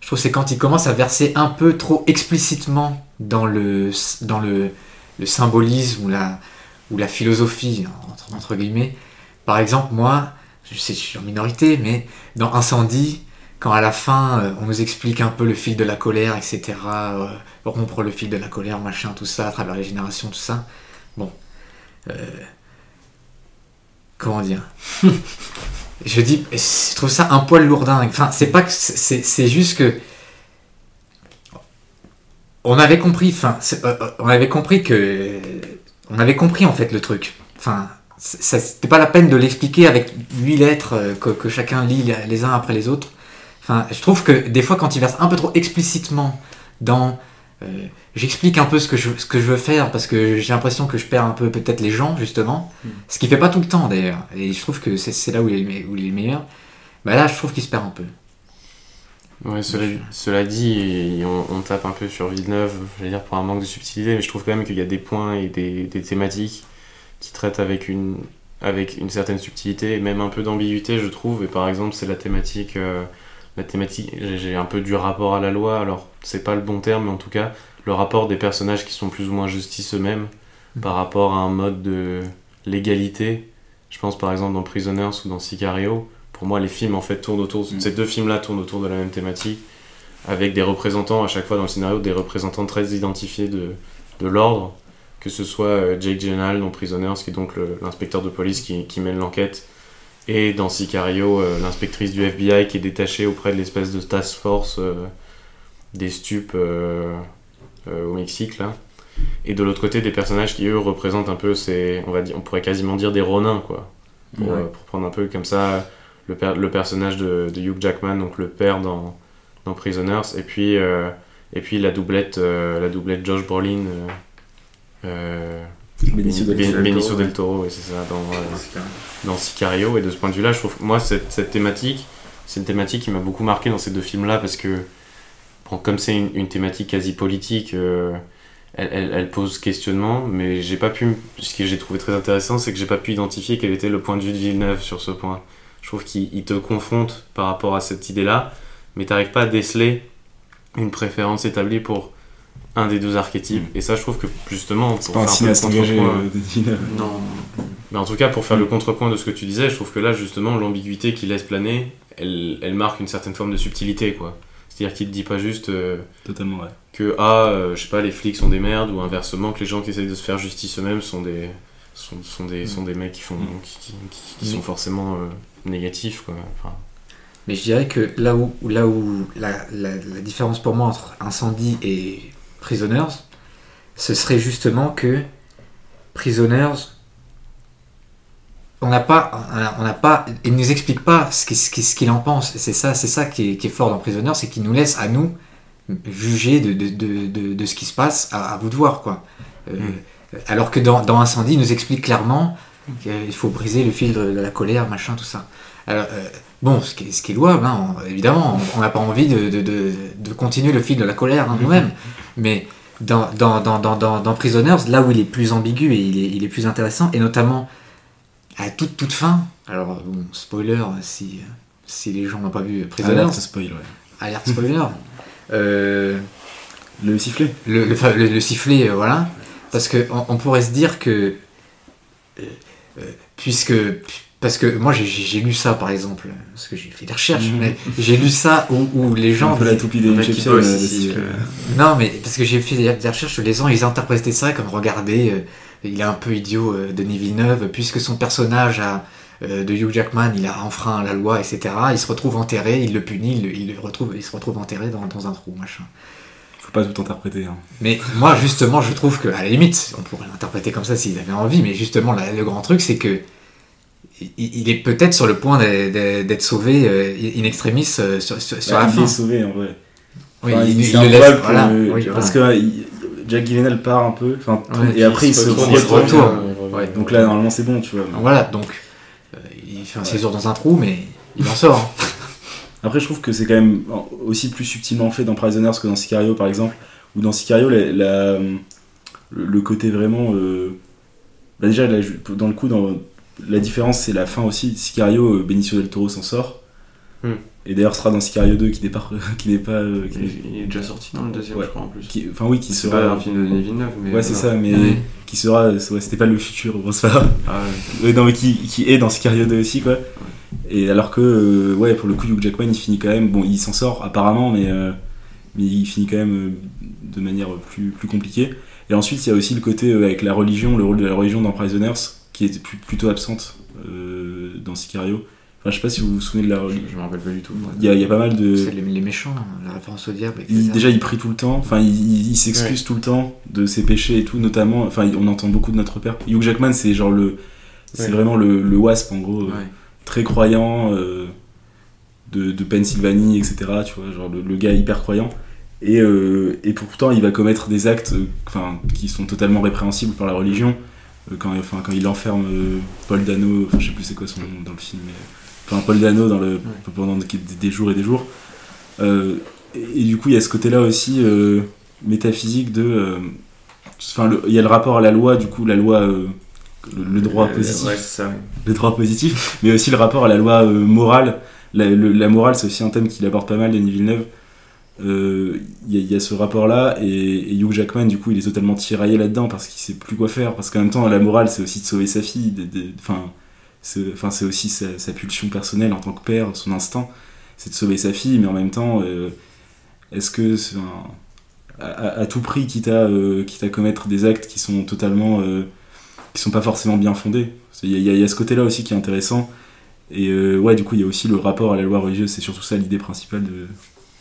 je trouve c'est quand il commence à verser un peu trop explicitement dans le, dans le symbolisme ou la, ou la philosophie, entre, entre, guillemets. Par exemple, moi, je sais, je suis en minorité, mais dans Incendie, quand à la fin euh, on nous explique un peu le fil de la colère, etc., euh, rompre le fil de la colère, machin, tout ça, à travers les générations, tout ça, bon. Euh, comment dire? Je dis, je trouve ça un poil lourdin. Enfin, c'est pas que. C'est juste que on avait compris, enfin, on avait compris que, on avait compris en fait le truc. Enfin, c'était pas la peine de l'expliquer avec huit lettres euh, que, chacun lit les uns après les autres. Enfin, je trouve que des fois, quand il verse un peu trop explicitement dans, j'explique un peu ce que je, ce que je veux faire parce que j'ai l'impression que je perds un peu peut-être les gens justement, hmm. ce qui fait pas tout le temps d'ailleurs. Et je trouve que c'est là où il, est, où il est meilleur. Bah là, je trouve qu'il se perd un peu. Ouais, cela, cela dit, on, tape un peu sur Villeneuve, je dire pour un manque de subtilité, mais je trouve quand même qu'il y a des points et des, des, thématiques qui traitent avec une, avec une certaine subtilité et même un peu d'ambiguïté, je trouve. Et par exemple, c'est la thématique, euh, la thématique, j'ai un peu du rapport à la loi. Alors, c'est pas le bon terme, mais en tout cas, le rapport des personnages qui sont plus ou moins justice eux-mêmes mm. par rapport à un mode de légalité. Je pense par exemple dans Prisoners ou dans Sicario pour moi, les films en fait tournent autour. Mm. Ces deux films-là tournent autour de la même thématique. avec des représentants à chaque fois dans le scénario, des représentants très identifiés de, de l'ordre, que ce soit euh, Jake Gyllenhaal dans Prisoners, qui est donc l'inspecteur de police qui, qui mène l'enquête, et dans Sicario, euh, l'inspectrice du FBI qui est détachée auprès de l'espèce de task force euh, des stupes euh, au Mexique, là. Et de l'autre côté, des personnages qui, eux, représentent un peu ces, on, va dire, on pourrait quasiment dire des ronins, quoi. Pour, Ouais. pour prendre un peu comme ça le, per- le personnage de, de Hugh Jackman, donc le père dans, dans Prisoners, et puis, et puis la doublette, la doublette Josh Brolin, Benicio del Ben- Toro. Benicio del Toro, oui, c'est ça, dans, euh, dans Sicario. Et de ce point de vue-là, je trouve que moi, cette, cette thématique, c'est une thématique qui m'a beaucoup marqué dans ces deux films-là parce que, bon, comme c'est une, une thématique quasi politique, euh, elle, elle- elle pose questionnement, mais j'ai pas pu. Ce que j'ai trouvé très intéressant, c'est que j'ai pas pu identifier quel était le point de vue de Villeneuve sur ce point. Je trouve qu'il il te confronte par rapport à cette idée-là, mais t'arrives pas à déceler une préférence établie pour un des deux archétypes. Et ça, je trouve que justement, C'est pour pas un faire un peu engagé, contrepoint- euh, Villeneuve. Non. mais en tout cas, pour faire Mm. le contrepoint de ce que tu disais, je trouve que là, justement, l'ambiguïté qu'il laisse planer, elle, elle marque une certaine forme de subtilité, quoi. C'est-à-dire qu'il te dit pas juste euh, Totalement vrai. que, ah, euh, je sais pas, les flics sont des merdes, ou inversement, que les gens qui essayent de se faire justice eux-mêmes sont des, sont, sont des, sont des mecs qui, font, Mm. qui, qui- qui- qui Mais- sont forcément euh, négatifs, quoi. Enfin, Mais je dirais que là où, là où la, la- la différence pour moi entre Incendie et Prisoners, ce serait justement que Prisoners, on n'a pas, on n'a pas, il nous explique pas ce qu'il ce en pense. C'est ça, c'est ça qui est, qui est fort dans Prisoners, c'est qu'il nous laisse à nous juger de, de, de, de, de ce qui se passe, à, à vous de voir quoi. Euh, Alors que dans, dans Incendie, il nous explique clairement qu'il faut briser le fil de, la colère, machin, tout ça. Alors, euh, Bon, ce qui est, ce qui est louable, hein, on- évidemment, on- on n'a pas envie de, de, de, de continuer le fil de la colère hein, nous-mêmes, mais dans, dans, dans, dans, dans, Prisoners, là où il est plus ambigu et il est, il est plus intéressant, et notamment à toute, toute fin, alors bon, spoiler si, si les gens n'ont pas vu Prisoners, Alerte spoil, ouais. alerte spoiler, euh, Le sifflet le, le, le- le sifflet, euh, voilà. Parce que on, pourrait se dire que. euh, puisque. Parce que moi j'ai- lu ça par exemple, parce que j'ai fait des recherches, Mhm. mais j'ai lu ça où, où les gens. un peu la toupie des Inception, euh, euh, euh, Non, mais parce que j'ai fait des, recherches, les gens ils interprétaient ça comme regardez, euh, il est un peu idiot, euh, Denis Villeneuve, puisque son personnage a, euh, de Hugh Jackman, il a enfreint la loi, etc. Il se retrouve enterré, il le punit, il, le- il le retrouve, il se retrouve enterré dans, dans un trou, machin. Faut pas tout interpréter. hein. Mais moi, justement, je trouve que, à la limite, on pourrait l'interpréter comme ça s'ils avaient envie, mais justement, la- le grand truc, c'est que il, il est peut-être sur le point d'être- sauvé euh, in extremis euh, sur, sur, sur Bah, la il fin. est sauvé en vrai. Oui, Enfin, il, c'est il le laisse. oui, parce voilà. que il- Jack Gyllenhaal part un peu, Ouais, et après il se retourne, retourne. il revient, Ouais. Donc là, normalement, c'est bon, tu vois. Voilà, donc euh, il fait un séjour dans un trou, mais il en sort. hein. Après, je trouve que c'est quand même aussi plus subtilement fait dans Prisoners que dans Sicario, par exemple. Où dans Sicario, la- la- le, côté vraiment. euh, bah déjà, là, dans le coup, dans, la différence, c'est la fin aussi. Sicario, euh, Benicio del Toro s'en sort. Hmm. Et d'ailleurs, ce sera dans Sicario 2 qui n'est pas. Qui n'est pas euh, qui Il est- il est déjà sorti dans le deuxième, Ouais. je crois, en plus. qui- Enfin, oui, qui sera. pas un film de Denis Villeneuve, mais. Ouais, c'est ça, mais Ouais. qui sera. ouais, C'était pas le futur, bon, c'est pas. Ah, ouais. Ouais, non, mais qui, qui est dans Sicario 2 aussi, quoi. Et alors que, euh, ouais, pour le coup, Hugh Jackman, il finit quand même. Bon, il s'en sort apparemment, mais, euh, mais il finit quand même euh, de manière plus, plus compliquée. Et ensuite, il y a aussi le côté euh, avec la religion, le rôle de la religion dans Prisoners, qui est plus- plutôt absente euh, dans Sicario. Enfin, je sais pas si vous vous souvenez de la Je, religion. je me rappelle pas du tout. Il y a, il y a pas mal de. C'est les, les méchants, la référence au diable. etc. Il- déjà, il prie tout le temps, enfin, il, il- il s'excuse tout le temps de ses péchés et tout, notamment, enfin, on entend beaucoup de notre père. Hugh Jackman, c'est genre le. C'est Ouais. vraiment le, le wasp en gros, euh, Ouais. très croyant, euh, de, de Pennsylvanie, etc. Tu vois, genre le, le gars hyper croyant. Et, euh, et pourtant, il va commettre des actes euh, enfin, qui sont totalement répréhensibles par la religion. Euh, quand, enfin, quand il enferme euh, Paul Dano, enfin, je sais plus c'est quoi son nom dans le film, mais. Enfin, Paul Dano dans le, pendant des, jours et des jours. Euh, et, et du coup, il y a ce côté-là aussi euh, métaphysique de. Enfin, il y a le rapport à la loi, du coup, la loi. le, le droit positif Ouais, ça. le droit positif, mais aussi le rapport à la loi morale. La, le- la morale, c'est aussi un thème qu'il aborde pas mal, Denis Villeneuve. Euh, Il il y a ce rapport-là, et, et Hugh Jackman, du coup, il est totalement tiraillé là-dedans parce qu'il sait plus quoi faire. Parce qu'en même temps, la morale, c'est aussi de sauver sa fille. Enfin, c'est aussi sa, pulsion personnelle en tant que père, son instinct, c'est de sauver sa fille, mais en même temps, euh, est-ce que à, tout prix, quitte à, euh, à commettre des actes qui sont totalement. euh, qui sont pas forcément bien fondés Il y, y a- ce côté-là aussi qui est intéressant. Et euh, ouais, du coup, il y a aussi le rapport à la loi religieuse, c'est surtout ça l'idée principale de,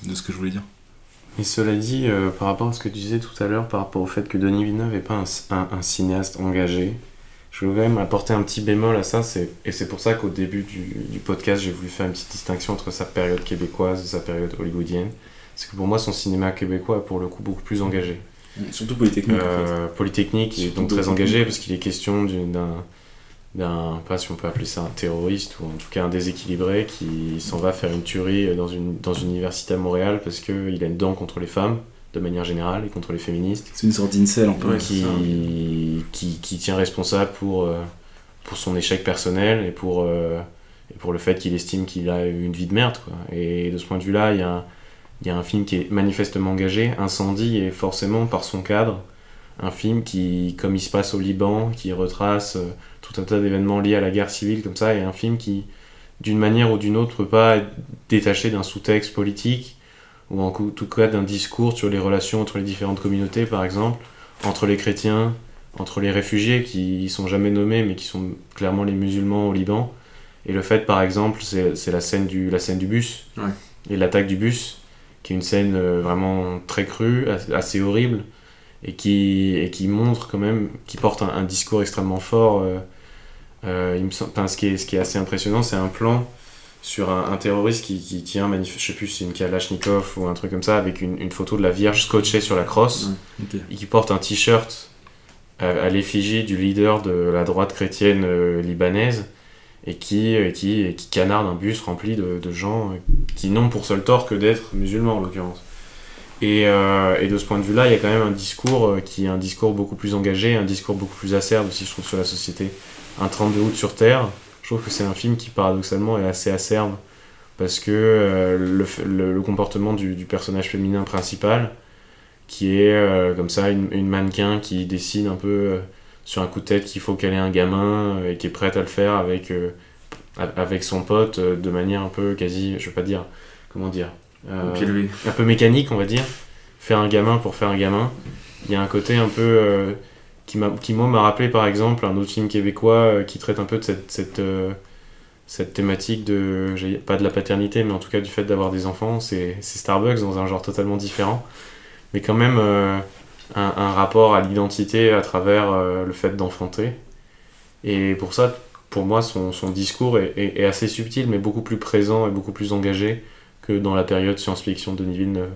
de ce que je voulais dire. Et cela dit, euh, par rapport à ce que tu disais tout à l'heure, par rapport au fait que Denis Villeneuve n'est pas un, un- un cinéaste engagé, je veux quand même apporter un petit bémol à ça, c'est- et c'est pour ça qu'au début du, du podcast, j'ai voulu faire une petite distinction entre sa période québécoise et sa période hollywoodienne. C'est que pour moi, son cinéma québécois est pour le coup beaucoup plus engagé. Surtout Polytechnique. Euh, Polytechnique et Surtout donc très engagé parce qu'il est question d'une- d'un d'un pas si on peut appeler ça un terroriste ou en tout cas un déséquilibré qui s'en va faire une tuerie dans une dans une université à Montréal parce que il a une dent contre les femmes de manière générale et contre les féministes C'est une sorte d'incel un peu. Qui, qui, qui tient responsable pour, euh, pour son échec personnel et pour, euh, et pour le fait qu'il estime qu'il a eu une vie de merde. Quoi. Et de ce point de vue-là, il y, a un- il y a un film qui est manifestement engagé. Incendie est forcément, par son cadre, un film qui, comme il se passe au Liban, qui retrace euh, tout un tas d'événements liés à la guerre civile, comme ça, et un film qui, d'une manière ou d'une autre, peut pas être détaché d'un sous-texte politique ou en tout cas d'un discours sur les relations entre les différentes communautés, par exemple, entre les chrétiens, entre les réfugiés qui sont jamais nommés mais qui sont clairement les musulmans au Liban. Et le fait, par exemple, c'est la, scène du- la scène du bus Ouais. et l'attaque du bus, qui est une scène euh, vraiment très crue, as- assez horrible, et qui, et qui montre quand même, qui porte un, un discours extrêmement fort. euh, euh, il me semble- enfin, ce, qui est, ce qui est assez impressionnant, c'est un plan sur un, un terroriste qui, qui tient, manif- je sais plus si c'est une Kalachnikov ou un truc comme ça, avec une, une photo de la Vierge scotchée sur la crosse, et qui porte un t-shirt à, à l'effigie du leader de la droite chrétienne euh, libanaise, et qui, et qui, et qui canarde un bus rempli de, de gens euh, qui n'ont pour seul tort que d'être musulmans en l'occurrence. Et, euh, et de ce point de vue-là, il y a quand même un discours euh, qui est un discours beaucoup plus engagé, un discours beaucoup plus acerbe aussi, je trouve, sur la société. Un 32 août sur Terre, je trouve que c'est un film qui paradoxalement est assez acerbe parce que euh, le, le- le comportement du, du personnage féminin principal, qui est euh, comme ça une, une mannequin qui décide un peu euh, sur un coup de tête qu'il faut qu'elle ait un gamin et qui est prête à le faire avec, avec son pote de manière un peu quasi, je vais pas dire, comment dire, un peu mécanique, on va dire. Faire un gamin pour faire un gamin. Il y a un côté un peu. Qui, moi, m'a rappelé par exemple un autre film québécois euh, qui traite un peu de cette, cette, euh, cette thématique de. Pas de la paternité, mais en tout cas du fait d'avoir des enfants. C'est, Starbucks dans un genre totalement différent. Mais quand même euh, un, rapport à l'identité à travers le fait d'enfanter. Et pour ça, pour moi, son, son discours est assez subtil, mais beaucoup plus présent et beaucoup plus engagé que dans la période science-fiction de Denis Villeneuve.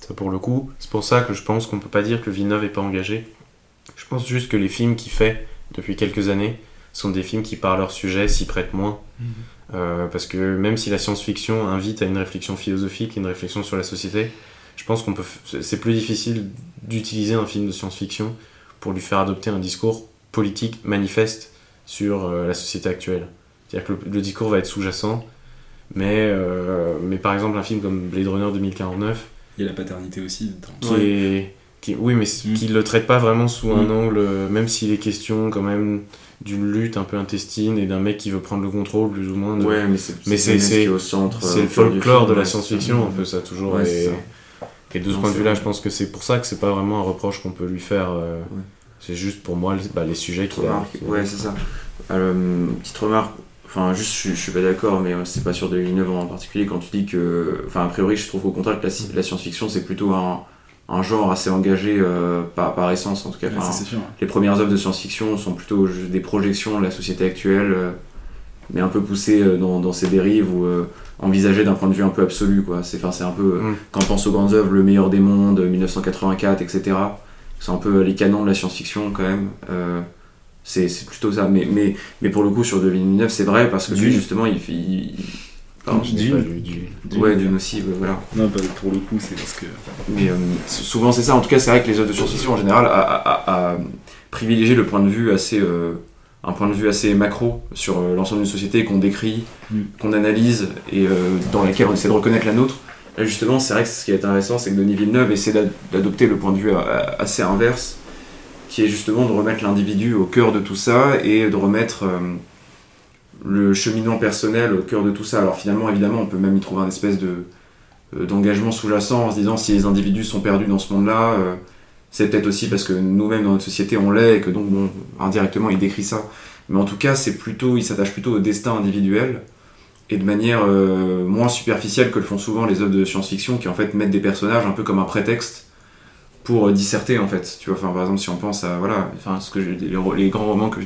Ça pour le coup, c'est pour ça que je pense qu'on peut pas dire que Villeneuve est pas engagé. Je pense juste que les films qu'il fait depuis quelques années sont des films qui par leur sujet s'y prêtent moins. Euh, parce que même si la science-fiction invite à une réflexion philosophique, une réflexion sur la société, je pense qu'on peut, f- c'est plus difficile d'utiliser un film de science-fiction pour lui faire adopter un discours politique manifeste sur euh, la société actuelle. C'est-à-dire que le, le discours va être sous-jacent, mais, euh, mais par exemple un film comme Blade Runner 2049, Il y a la paternité aussi. dedans. qui est, qui, oui, mais Mm. qui le traite pas vraiment sous un Mm. angle, euh, même s'il est question quand même d'une lutte un peu intestine et d'un mec qui veut prendre le contrôle plus ou moins. de- Ouais, mais c'est c'est c'est- ce qui est au centre. c'est euh, le du folklore de la science-fiction, un peu ça toujours. Ouais, et, ça. et de ce point de vue-là, je pense que c'est pour ça que c'est pas vraiment un reproche qu'on peut lui faire. euh, Ouais. C'est juste pour moi les, bah, les sujets a- Ouais, c'est ça. Euh, petite remarque, enfin, juste, je, je suis pas d'accord, mais euh, c'est pas sur de Villeneuve en particulier quand tu dis que. Enfin, a priori, je trouve au contraire que la, la science-fiction, c'est plutôt un, un genre assez engagé euh, par, par essence, en tout cas. Enfin, ça, les premières œuvres de science-fiction sont plutôt juste des projections de la société actuelle, euh, mais un peu poussées euh, dans, dans ses dérives ou euh, envisagées d'un point de vue un peu absolu. Quoi. C'est, enfin, c'est un peu, euh, Mm. quand on pense aux grandes œuvres, Le meilleur des mondes, 1984, etc., c'est un peu les canons de la science-fiction quand même. Euh, c'est, c'est plutôt ça. Mais, mais, mais pour le coup, sur 2009, c'est vrai parce que lui, justement, il- Pardon Je dis Dune. pas du- du-. Ouais, d'une aussi, ouais, voilà. Non, bah, pour le coup, c'est parce que. Mais euh, souvent c'est ça. En tout cas, c'est vrai que les œuvres de science-fiction en général a, a- privilégié le point de vue assez, euh, un point de vue assez macro sur euh, l'ensemble d'une société qu'on décrit, Mm. qu'on analyse et euh, dans laquelle on essaie de reconnaître la nôtre. Là, justement, c'est vrai que ce qui est intéressant, c'est que Denis Villeneuve essaie d'ad- d'adopter le point de vue assez inverse, qui est justement de remettre l'individu au cœur de tout ça et de remettre le cheminement personnel au cœur de tout ça. Alors finalement, évidemment, on peut même y trouver un espèce de, euh, d'engagement sous-jacent en se disant si les individus sont perdus dans ce monde-là, euh, c'est peut-être aussi parce que nous-mêmes dans notre société on l'est et que donc indirectement il décrit ça. Mais en tout cas, c'est plutôt, il s'attache plutôt au destin individuel et de manière euh, moins superficielle que le font souvent les œuvres de science-fiction qui en fait mettent des personnages un peu comme un prétexte pour disserter en fait. Tu vois, enfin par exemple si on pense à voilà, les, grands romans que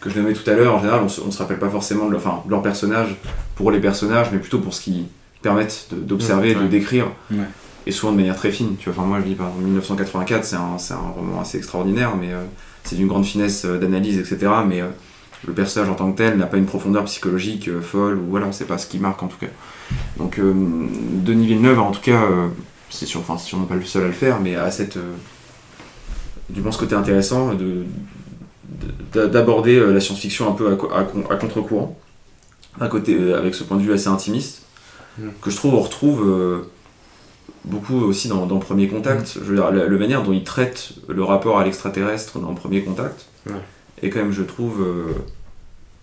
que je nommais tout à l'heure, en général on se, on se rappelle pas forcément de leur, enfin, de leur personnage pour les personnages, mais plutôt pour ce qu'ils permettent de- d'observer, Ouais. de décrire. Ouais. Et souvent de manière très fine. Tu vois, enfin moi je dis par exemple 1984, c'est un, roman assez extraordinaire, mais euh, c'est d'une grande finesse euh, d'analyse, etc. Mais euh, le personnage en tant que tel n'a pas une profondeur psychologique folle, ou voilà, c'est pas ce qui marque en tout cas. Donc Denis Villeneuve, en tout cas, c'est sûr, enfin, pas le seul à le faire, mais a cette, du moins ce côté intéressant de, de- d'aborder euh, la science-fiction un peu à, co- à con- à contre-courant, à côté, euh, avec ce point de vue assez intimiste, Mm. que je trouve on retrouve euh, beaucoup aussi dans, dans Premier Contact. Je veux dire, la, la manière dont il traite le rapport à l'extraterrestre dans Premier Contact Ouais. est quand même, je trouve, euh,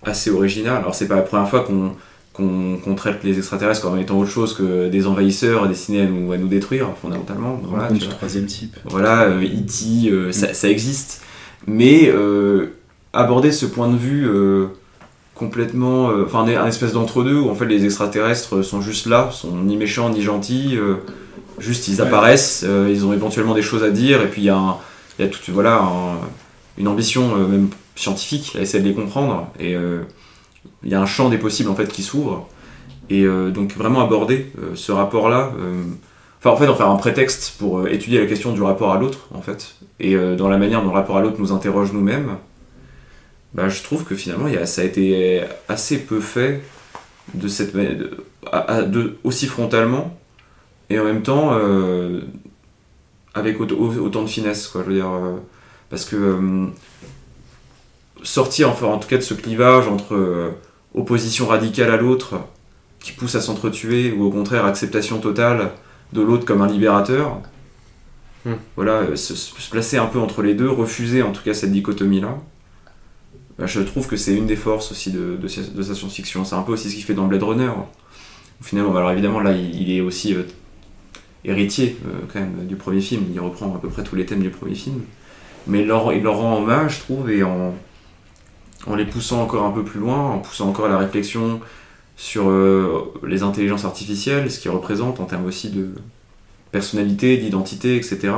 assez original. Alors, c'est pas la première fois qu'on qu'on traite les extraterrestres comme étant autre chose que des envahisseurs destinés à nous, à nous détruire, fondamentalement. Voilà, tu vois. troisième type. Voilà, euh, E.T., euh, ça, ça existe. Mais euh, aborder ce point de vue euh, complètement. euh, Enfin, un, espèce d'entre-deux où en fait les extraterrestres sont juste là, sont ni méchants ni gentils, juste ils apparaissent, ils ont éventuellement des choses à dire, et puis il y a, un- il y a toute, voilà, un- une ambition même scientifique à essayer de les comprendre, et il y a un champ des possibles en fait qui s'ouvre. Et euh, donc vraiment aborder euh, ce rapport-là. euh, En fait, en faire un prétexte pour euh, étudier la question du rapport à l'autre, en fait, et euh, dans la manière dont le rapport à l'autre nous interroge nous-mêmes, bah, je trouve que finalement, ça a été assez peu fait de cette de, aussi frontalement, et en même temps euh, avec autant, de finesse, quoi. Je veux dire, parce que sortir, enfin, en tout cas, de ce clivage entre opposition radicale à l'autre, qui pousse à s'entretuer, ou au contraire acceptation totale de l'autre comme un libérateur. Hmm. Voilà, euh, se, se placer un peu entre les deux, refuser en tout cas cette dichotomie-là. Bah, je trouve que c'est une des forces aussi de, de, sa- de sa science-fiction. C'est un peu aussi ce qu'il fait dans Blade Runner. Finalement, bah, alors évidemment, là, il, il est aussi euh, héritier euh, quand même du premier film. Il reprend à peu près tous les thèmes du premier film. Mais il leur, il leur rend hommage, je trouve, et en, en les poussant encore un peu plus loin, en poussant encore la réflexion sur euh, les intelligences artificielles, ce qu'ils représentent en termes aussi de personnalité, d'identité, etc.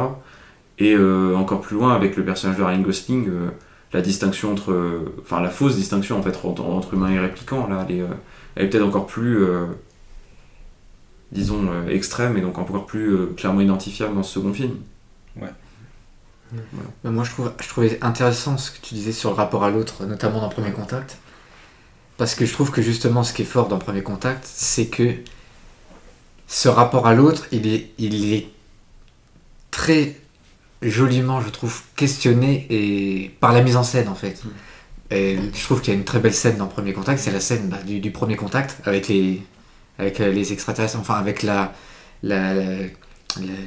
Et euh, encore plus loin avec le personnage de Ryan Gosling, euh, la distinction entre, euh, enfin la fausse distinction en fait entre, entre humain et répliquant, là, elle est, euh, elle est peut-être encore plus, euh, disons, euh, extrême et donc encore plus euh, clairement identifiable dans ce second film. Mais moi, je, trouve, je trouvais intéressant ce que tu disais sur le rapport à l'autre, notamment dans Premier Contact. Parce que je trouve que justement, ce qui est fort dans Premier Contact, c'est que ce rapport à l'autre, il est, il est très joliment, je trouve, questionné et par la mise en scène, en fait. Et je trouve qu'il y a une très belle scène dans Premier Contact, c'est la scène bah, du, du premier contact avec les, avec euh, les extraterrestres, enfin avec la, la, la-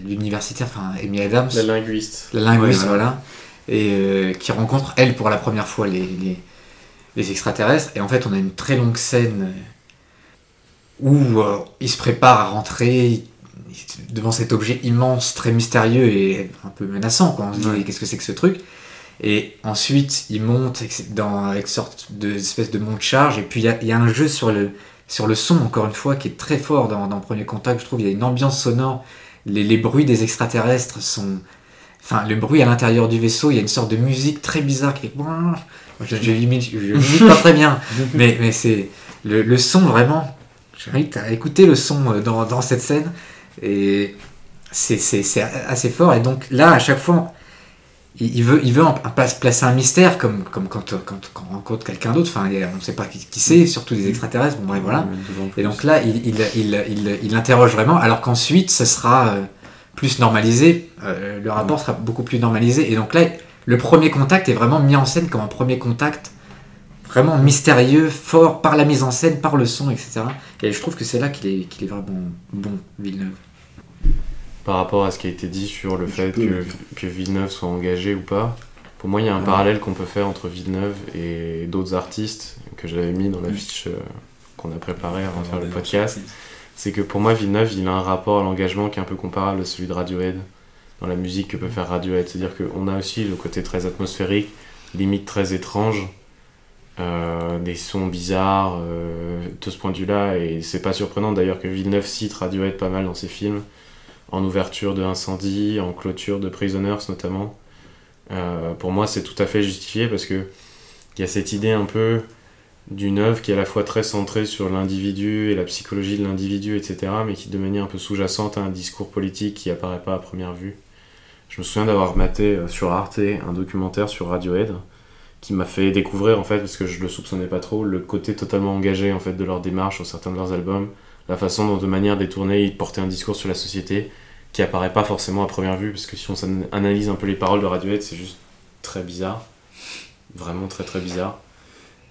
l'universitaire, enfin Amy Adams La linguiste. la linguiste, Ouais, voilà, et euh, qui rencontre, elle, pour la première fois, les, les, les extraterrestres. Et en fait, on a une très longue scène où euh, il se prépare à rentrer devant cet objet immense, très mystérieux et un peu menaçant. Quoi. On se dit, Ouais. qu'est-ce que c'est que ce truc? Et ensuite, il monte avec- dans, avec sorte d'espèce de monte charge. Et puis, il y a, il y a un jeu sur le, sur le son, encore une fois, qui est très fort dans, dans Premier Contact. Je trouve il y a une ambiance sonore. Les, les bruits des extraterrestres sont. Enfin, le bruit à l'intérieur du vaisseau, il y a une sorte de musique très bizarre qui est. Je, je l'imite je l'imite pas très bien, mais, mais c'est. Le, le son, vraiment. J'invite à écouter le son euh, dans, dans cette scène. Et c'est c'est- c'est assez fort. Et donc là, à chaque fois, il, il veut, il placer un mystère, comme, comme quand, quand, quand on rencontre quelqu'un d'autre. Enfin, on ne sait pas qui, qui c'est, surtout des extraterrestres. Bon, bref, voilà. Et donc là, il, il, interroge vraiment, alors qu'ensuite, ce sera euh, plus normalisé, euh, le rapport sera beaucoup plus normalisé. Et donc là, le premier contact est vraiment mis en scène comme un premier contact vraiment mystérieux, fort, par la mise en scène, par le son, etc. Et je trouve que c'est là qu'il est, qu'il est vraiment bon, Villeneuve. Par rapport à ce qui a été dit sur le Je fait que, que Villeneuve soit engagé ou pas, pour moi, il y a un Ouais. parallèle qu'on peut faire entre Villeneuve et d'autres artistes que j'avais mis dans la fiche euh, qu'on a préparée avant de faire le podcast. c'est que pour moi, Villeneuve, il a un rapport à l'engagement qui est un peu comparable à celui de Radiohead, dans la musique que peut faire Radiohead. C'est-à-dire qu'on a aussi le côté très atmosphérique, limite très étrange, euh, des sons bizarres euh, de ce point de vue-là, et c'est pas surprenant d'ailleurs que Villeneuve cite Radiohead pas mal dans ses films, en ouverture de Incendie, en clôture de Prisoners notamment. Euh, pour moi, c'est tout à fait justifié parce que il y a cette idée un peu d'une œuvre qui est à la fois très centrée sur l'individu et la psychologie de l'individu, etc., mais qui de manière un peu sous-jacente a un discours politique qui apparaît pas à première vue. Je me souviens d'avoir maté euh, sur Arte un documentaire sur Radiohead qui m'a fait découvrir en fait parce que je le soupçonnais pas trop le côté totalement engagé en fait de leur démarche sur certains de leurs albums, la façon dont de manière détournée ils portaient un discours sur la société qui apparaît pas forcément à première vue parce que si on analyse un peu les paroles de Radiohead c'est juste très bizarre, vraiment très très bizarre.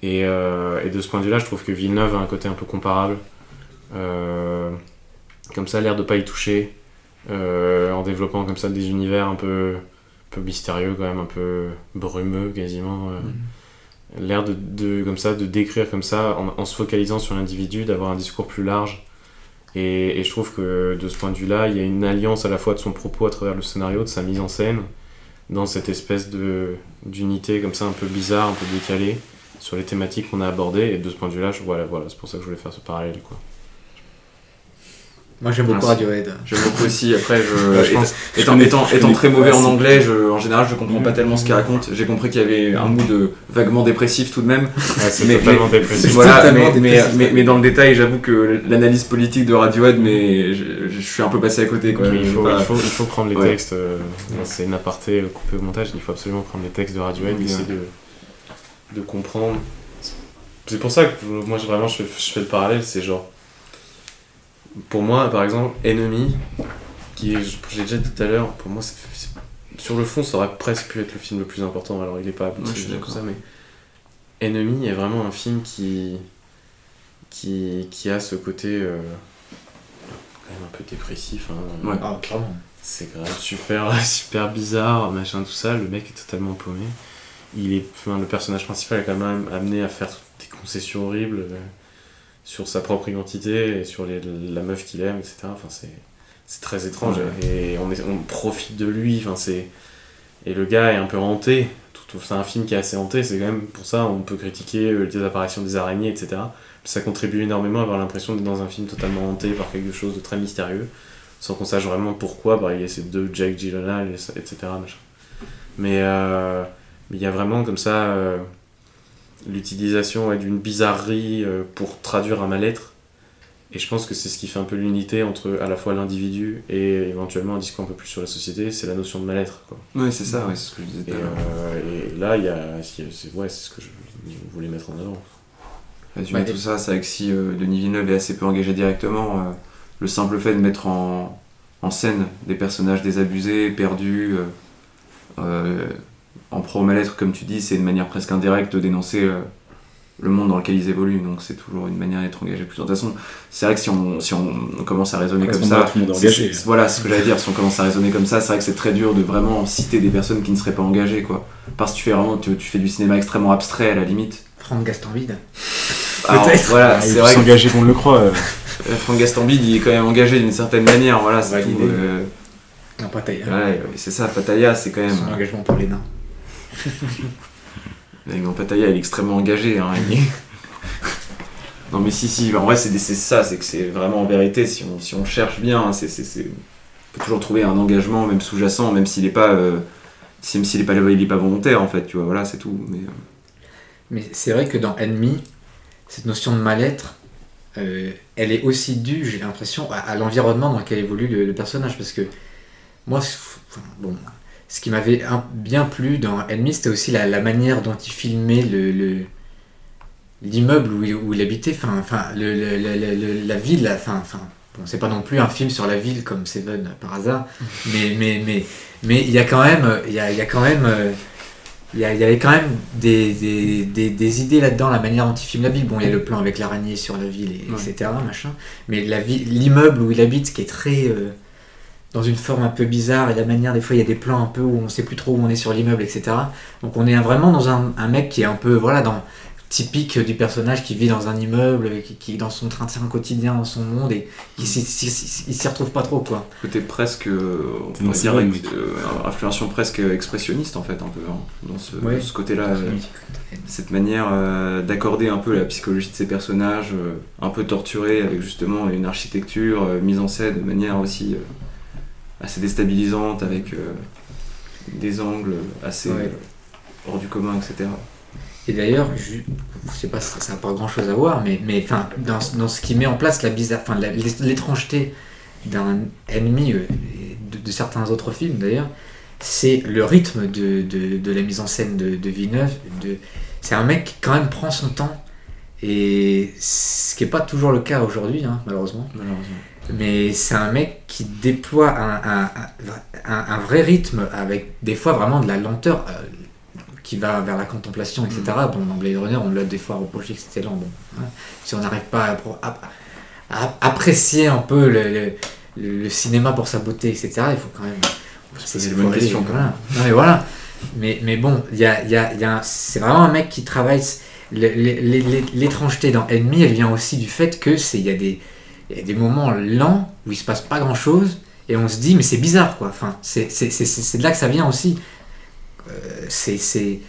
Et, euh, et de ce point de vue-là, je trouve que Villeneuve a un côté un peu comparable. Euh, comme ça, l'air de pas y toucher, euh, en développant comme ça des univers un peu, un peu mystérieux, quand même, un peu brumeux quasiment. euh. L'air de, de, comme ça, de décrire comme ça, en, en se focalisant sur l'individu, d'avoir un discours plus large. Et, et je trouve que de ce point de vue-là, il y a une alliance à la fois de son propos à travers le scénario, de sa mise en scène, dans cette espèce de d'unité comme ça un peu bizarre, un peu décalée sur les thématiques qu'on a abordées et de ce point de vue-là, je, voilà, voilà, c'est pour ça que je voulais faire ce parallèle quoi. Moi j'aime beaucoup. Radiohead. J'aime beaucoup aussi. Après, je, Ouais, je pense- étant, étant, étant très mauvais en anglais, je, en général, je comprends pas Mhm. tellement ce qu'il raconte. J'ai compris qu'il y avait un mood euh, vaguement dépressif tout de même. Ouais, c'est Mais- totalement dépressif. Voilà, totalement mais, mais, dépressif. mais, mais dans le détail, j'avoue que l'analyse politique de Radiohead, mais je, je suis un peu passé à côté. Quoi. Il, faut, pas- il, faut, il faut prendre les Ouais. textes, euh, c'est une aparté euh, coupé au montage, il faut absolument prendre les textes de Radiohead et Ok. essayer de, de comprendre. C'est pour ça que moi vraiment je fais, je fais le parallèle, c'est genre. Pour moi, par exemple, Enemy, qui est, l'ai déjà dit tout à l'heure, pour moi, c'est- c'est- sur le fond, ça aurait presque pu être le film le plus important, alors il n'est pas abouti, Ouais, je suis tout d'accord. ça, mais Enemy est vraiment un film qui, qui, qui a ce côté euh, quand même un peu dépressif. hein. Ouais. Ah, clairement. C'est même super, super bizarre, machin, tout ça. Le mec est totalement paumé. Il est, enfin, le personnage principal est quand même amené à faire des concessions horribles euh, sur sa propre identité et sur les- la meuf qu'il aime, etc. Enfin, c'est, c'est très étrange et on, est, on profite de lui. Enfin, c'est, et le gars est un peu hanté. C'est un film qui est assez hanté. C'est quand même pour ça on peut critiquer euh, les apparitions des araignées, etc. Ça contribue énormément à avoir l'impression d'être dans un film totalement hanté par quelque chose de très mystérieux sans qu'on sache vraiment pourquoi. Bah, il y a ces deux Jack Gyllenhaal, etc. machin. Mais euh, mais il y a vraiment comme ça euh, l'utilisation ouais, d'une bizarrerie euh, pour traduire un mal-être. Et je pense que c'est ce qui fait un peu l'unité entre à la fois l'individu et éventuellement un discours un peu plus sur la société, c'est la notion de mal-être. Quoi. Ouais, c'est ça, ouais, c'est ce que je disais Et, tout à l'heure. euh, et là, il y a, c'est ouais, c'est ce que je voulais mettre en avant. Résumer Ouais. tout ça, c'est vrai que si euh, Denis Villeneuve est assez peu engagé directement, euh, le simple fait de mettre en, en scène des personnages désabusés, perdus, euh, euh, en pro mal-être, comme tu dis, c'est une manière presque indirecte de dénoncer euh, le monde dans lequel ils évoluent. Donc c'est toujours une manière d'être engagé plus. De toute façon, c'est vrai que si on, si on commence à raisonner comme ça, tout le monde engagé. c'est- voilà ce que j'allais dire. Si on commence à raisonner comme ça, c'est vrai que c'est très dur de vraiment citer des personnes qui ne seraient pas engagées, quoi. Parce que tu fais vraiment, tu, tu fais du cinéma extrêmement abstrait à la limite. Franck Gastambide. Alors, Peut-être. Voilà, Ah, c'est vrai s'engager qu'on le croit. euh. euh, Franck Gastambide, il est quand même engagé d'une certaine manière, voilà, c'est Validé. tout. euh, Non, pas taille. ouais, ouais, c'est ça, Pataya, c'est quand même. Son engagement pour les nains. Mon Pataya, il est extrêmement engagé. Hein, non, mais si, si, en vrai, c'est ça, c'est que c'est vraiment en vérité, si on, si on cherche bien, c'est on peut toujours trouver un engagement, même sous-jacent, même s'il n'est pas. euh, pas, volontaire, en fait, tu vois, voilà, c'est tout. Mais, euh, Mais c'est vrai que dans Enemy, cette notion de mal-être, euh, elle est aussi due, j'ai l'impression, à, l'environnement dans lequel évolue le, personnage. Parce que moi, bon, ce qui m'avait bien plu dans Enemy, c'était aussi la, la manière dont il filmait le. le- l'immeuble où, il- où il habitait, enfin, enfin le, le- le- le- le- la ville, enfin, enfin, bon, c'est pas non plus un film sur la ville comme Seven par hasard, mais mais mais mais il y a quand même, il y a, il y a quand même, il y, a- il y avait quand même des, des, des, des idées là-dedans, la manière dont il filme la ville. Bon, il y a le plan avec l'araignée sur la ville, et, Ouais. etc. Machin. Mais la l'immeuble où il habite, qui est très euh, dans une forme un peu bizarre, et la manière, des fois, il y a des plans un peu où on sait plus trop où on est sur l'immeuble, etc. Donc on est vraiment dans un, un mec qui est un peu, voilà, dans typique du personnage qui vit dans un immeuble, qui, qui est dans son train-train quotidien, dans son monde, et il s'y retrouve pas trop, quoi. Côté presque, euh, on dire, ex- euh, influenciation presque expressionniste en fait, un peu, hein, dans ce, Ouais. ce côté-là. euh, cette manière euh, d'accorder un peu la psychologie de ces personnages, euh, un peu torturés, avec justement une architecture euh, mise en scène de manière aussi euh, assez déstabilisante, avec euh, des angles assez Ouais. euh, hors du commun, etc. Et d'ailleurs, je, je sais pas, ça n'a pas grand chose à voir, mais, mais enfin, dans, dans ce qui met en place la bizarre, enfin, l'étrangeté d'un ennemi, euh, de, de certains autres films d'ailleurs, c'est le rythme de, de, de la mise en scène de, de Villeneuve. De, c'est un mec qui quand même prend son temps, et ce qui n'est pas toujours le cas aujourd'hui, hein, malheureusement. Malheureusement. Mais c'est un mec qui déploie un, un, un- un vrai rythme avec des fois vraiment de la lenteur euh, qui va vers la contemplation, etc. Bon, dans Blade Runner, on l'a des fois reproché que c'était lent. Bon, hein. Si on n'arrive pas à, appro- à- à apprécier un peu le, le- le cinéma pour sa beauté, etc., il faut quand même. faut bonnes aller- questions, quand voilà. Non, mais voilà. Mais, mais bon, y a, y a- y a c'est vraiment un mec qui travaille. le- le- le- le- L'étrangeté dans Enemy, elle vient aussi du fait que c'est il y a des il y a des moments lents où il se passe pas grand chose et on se dit mais c'est bizarre quoi. Enfin c'est de là que ça vient aussi. Euh, c'est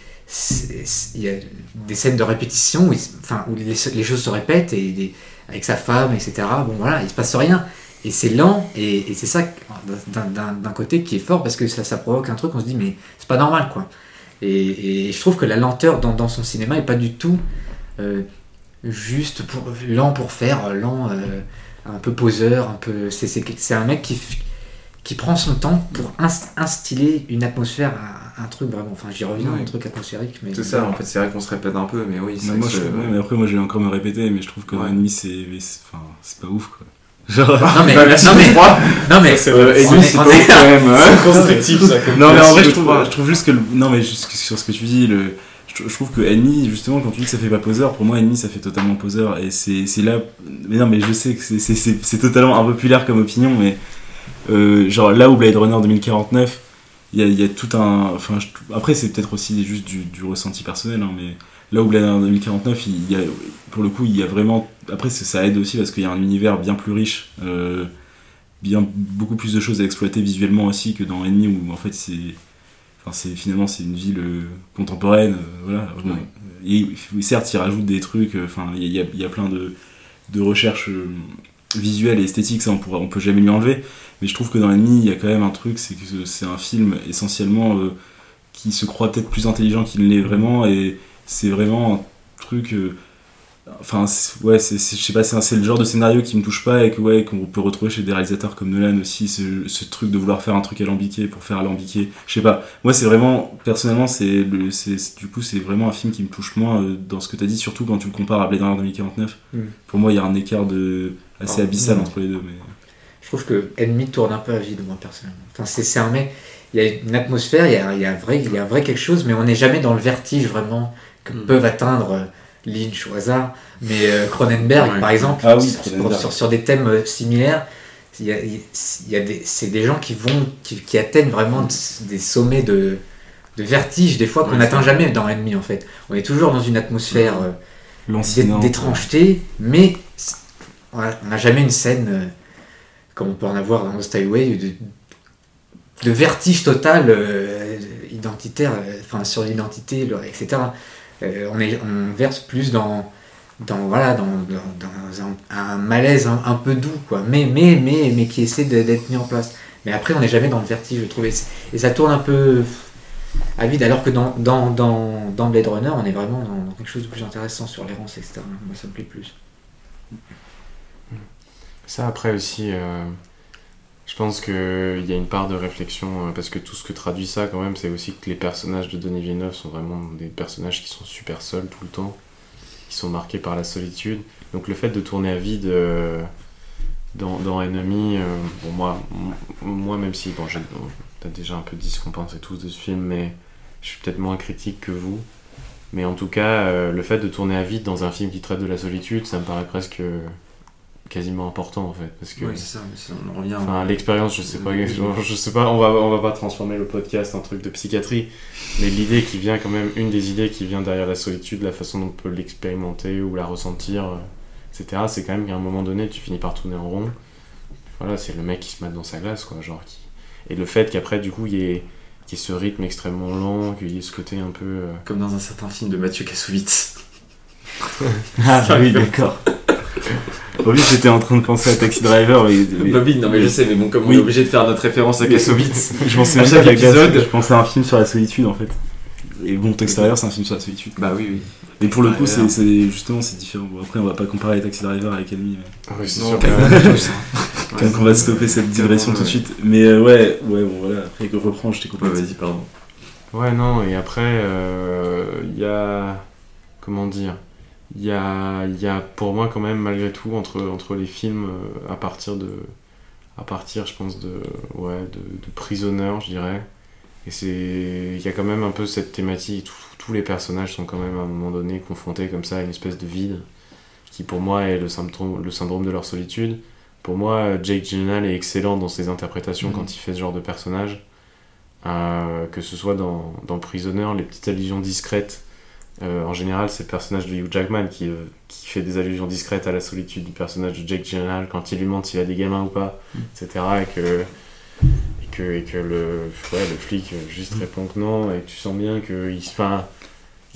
il y a des scènes de répétition où, enfin, où les, choses se répètent et avec sa femme etc bon voilà il se passe rien. Et c'est lent et, c'est ça d'un- côté qui est fort parce que ça, ça provoque un truc on se dit mais c'est pas normal quoi. Et, et je trouve que la lenteur dans, dans son cinéma est pas du tout euh, juste pour lent pour faire lent euh, un peu poseur un peu c'est c'est c'est un mec qui qui prend son temps pour inst- instiller une atmosphère à un truc vraiment enfin j'y reviens Oui. un truc atmosphérique mais C'est ça, en fait, c'est vrai qu'on se répète un peu, mais oui, c'est Mais moi, je, ouais, mais après, moi, je vais encore me répéter, mais je trouve que Ouais. Ennemi, c'est c'est- enfin, c'est pas ouf, quoi. Genre, non mais Bah, merci non mais non mais Euh, est- c'est est- quand même. hein. constructif ça. Non mais en vrai je trouve, je trouve juste que le- non mais juste que- sur ce que tu dis le je, trouve que Enemy justement quand tu dis que ça fait pas poseur pour moi Enemy ça fait totalement poseur. Et c'est là mais non mais je sais que c'est- totalement impopulaire comme opinion mais euh, genre là où Blade Runner 2049 il y a, y a tout un après c'est peut-être aussi juste du, ressenti personnel hein, mais là où Blade Runner 2049 il y a pour le coup il y a vraiment après ça- aide aussi parce qu'il y a un univers bien plus riche euh, bien beaucoup plus de choses à exploiter visuellement aussi que dans Enemy où en fait c'est enfin c'est finalement c'est une ville euh, contemporaine euh, voilà et certes il rajoute des trucs euh, enfin il y, a- il y a plein de, de recherches visuelles et esthétiques ça on pourra on peut jamais lui enlever. Mais je trouve que dans Enemy il y a quand même un truc c'est que c'est un film essentiellement euh, qui se croit peut-être plus intelligent qu'il ne l'est vraiment. Et c'est vraiment un truc euh, Enfin, c'est- ouais, c'est, je sais pas, c'est, le genre de scénario qui me touche pas et que, ouais, qu'on peut retrouver chez des réalisateurs comme Nolan aussi, ce, ce truc de vouloir faire un truc alambiqué pour faire alambiqué. Je sais pas, moi c'est vraiment, personnellement, c'est, du coup, c'est vraiment un film qui me touche moins euh, dans ce que t'as dit, surtout quand tu le compares à Blade Runner 2049. Mm. Pour moi, il y a un écart de, assez Ah, abyssal mm. entre les deux. Mais... je trouve que Enemy tourne un peu à vide moi personnellement enfin c'est c'est un mec il y a une atmosphère il y a, il y a vrai il y a vrai quelque chose mais on n'est jamais dans le vertige vraiment que Mm. peuvent atteindre euh, Lynch au hasard mais euh, Cronenberg Ouais. par exemple Ah oui, sur, Cronenberg. sur, sur des thèmes euh, similaires il y a, il y a des c'est des gens qui vont qui, qui atteignent vraiment des sommets de de vertige des fois qu'on Ouais, n'atteint jamais dans Enemy en fait on est toujours dans une atmosphère euh, d'étrangeté, mais on n'a jamais une scène euh, comme on peut en avoir dans Lost Highway de, de vertige total euh, identitaire, enfin sur l'identité, etc. Euh, on, verse plus dans dans voilà dans, dans- un, malaise un, peu doux quoi, mais mais mais mais qui essaie d'être mis en place. Mais après on n'est jamais dans le vertige, je trouve, et, ça tourne un peu à vide, alors que dans, dans, dans, dans Blade Runner, on est vraiment dans, quelque chose de plus intéressant sur l'errance, etc. Moi, ça me plaît plus. Ça, après aussi, euh, je pense qu'il y a une part de réflexion, euh, parce que tout ce que traduit ça, quand même, c'est aussi que les personnages de Denis Villeneuve sont vraiment des personnages qui sont super seuls tout le temps, qui sont marqués par la solitude. Donc le fait de tourner à vide euh, dans, dans Enemy, euh, bon, moi, moi, même si, bon, peut-être déjà un peu dit ce qu'on pensait tous de ce film, mais je suis peut-être moins critique que vous. Mais en tout cas, le fait de tourner à vide dans un film qui traite de la solitude, ça me paraît presque quasiment important en fait. Parce que Oui, c'est ça, mais ça, on en revient. Enfin, l'expérience, je sais pas, je, je sais pas, on va, on va pas transformer le podcast en truc de psychiatrie, mais l'idée qui vient quand même, une des idées qui vient derrière la solitude, la façon dont on peut l'expérimenter ou la ressentir, euh, etc., c'est quand même qu'à un moment donné, tu finis par tourner en rond. Voilà, c'est le mec qui se met dans sa glace, quoi, genre qui... Et le fait qu'après, du coup, il y ait, qu'il y ait ce rythme extrêmement lent, qu'il y ait ce côté un peu... euh, Comme dans un certain film de Mathieu Kassovitz. Ah oui, d'accord. Oui, j'étais en train de penser à Taxi Driver, mais, mais- Bobby, non mais je sais, mais bon, comme on Oui. est obligé de faire notre référence à Kassovitz. je pensais À chaque épisode. je pensais à un film sur la solitude en fait. Et bon, Taxi Driver, c'est un film sur la solitude. bah oui, oui. Mais pour le coup, Driver. c'est justement c'est différent. Bon, après, on va pas comparer Taxi Driver avec Enemy, mais Oui, c'est sûr. quand qu'on va stopper cette digression tout de suite. Mais euh, ouais, ouais, bon voilà. Après, que reprends, je t'ai coupé. Ouais, vas-y, pardon. Ouais, non, et après, euh, il y a. Comment dire Il y a, y a pour moi, quand même, malgré tout, entre, entre les films, euh, à partir de. À partir, je pense, de. Ouais, de, de je dirais. Et c'est. Il y a quand même un peu cette thématique. tous les personnages sont quand même, à un moment donné, confrontés comme ça à une espèce de vide, qui pour moi est le symptôme, le syndrome de leur solitude. Pour moi, Jake Gyllenhaal est excellent dans ses interprétations Mhm. quand il fait ce genre de personnage. Euh, que ce soit dans, dans Prisoner, les petites allusions discrètes. Euh, en général, c'est le personnage de Hugh Jackman qui, euh, qui fait des allusions discrètes à la solitude du personnage de Jake Gyllenhaal quand il lui demande s'il a des gamins ou pas, etc. Et que, et que, et que le, ouais, le flic juste répond que non, et tu sens bien qu'il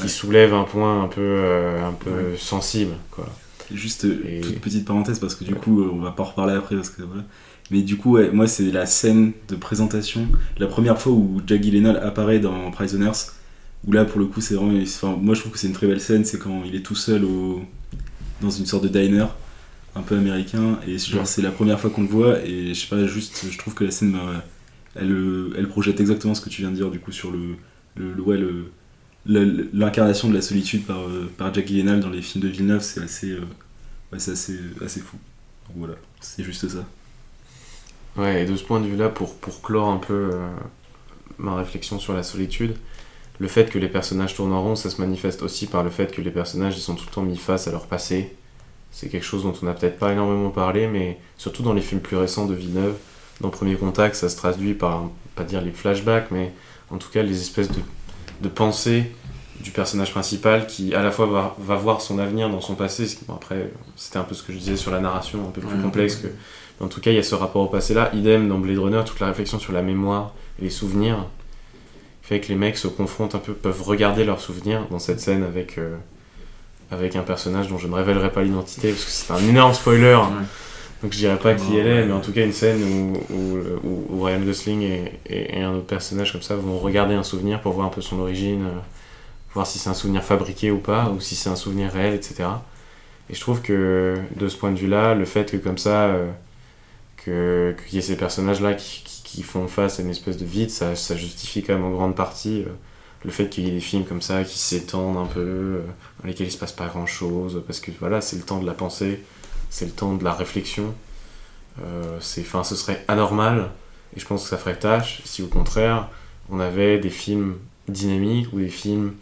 soulève un point un peu, euh, un peu Ouais. sensible. Quoi. Juste Et- toute petite parenthèse parce que du coup on va pas en reparler après parce que voilà. Mais du coup moi c'est la scène de présentation, la première fois où Jack Gyllenhaal apparaît dans Prisoners, où là pour le coup c'est vraiment, enfin moi je trouve que c'est une très belle scène, c'est quand il est tout seul au dans une sorte de diner un peu américain et genre c'est la première fois qu'on le voit et je sais pas juste je trouve que la scène me- elle, elle projette exactement ce que tu viens de dire du coup sur le, le, le- ouais, le l'incarnation de la solitude par, euh, par Jack Gyllenhaal dans les films de Villeneuve c'est assez euh, ouais, assez, assez fou. Donc voilà c'est juste ça. Ouais, et de ce point de vue-là, pour, pour clore un peu euh, ma réflexion sur la solitude, le fait que les personnages tournent en rond, ça se manifeste aussi par le fait que les personnages ils sont tout le temps mis face à leur passé. C'est quelque chose dont on n'a peut-être pas énormément parlé, mais surtout dans les films plus récents de Villeneuve, dans Premier Contact, ça se traduit par, pas dire les flashbacks, mais en tout cas les espèces de, de pensées du personnage principal qui à la fois va, va voir son avenir dans son passé, bon, après c'était un peu ce que je disais sur la narration, un peu plus Ouais. complexe que en tout cas, il y a ce rapport au passé là. Idem dans Blade Runner, toute la réflexion sur la mémoire et les souvenirs fait que les mecs se confrontent un peu, peuvent regarder leurs souvenirs dans cette scène avec, euh, avec un personnage dont je ne révélerai pas l'identité parce que c'est un énorme spoiler. Donc je dirais pas qui elle est, mais en tout cas une scène où, où, où- où Ryan Gosling et, et- et un autre personnage comme ça vont regarder un souvenir pour voir un peu son origine, euh, voir si c'est un souvenir fabriqué ou pas, ou si c'est un souvenir réel, etc. Et je trouve que de ce point de vue-là, le fait que comme ça, euh, que- qu'il y ait ces personnages-là qui, qui- qui font face à une espèce de vide, ça, ça justifie quand même en grande partie euh, le fait qu'il y ait des films comme ça qui s'étendent un peu, euh, dans lesquels il se passe pas grand-chose, parce que voilà, c'est le temps de la pensée, c'est le temps de la réflexion. Euh, c'est, enfin, ce serait anormal, et je pense que ça ferait tâche si au contraire on avait des films dynamiques ou des films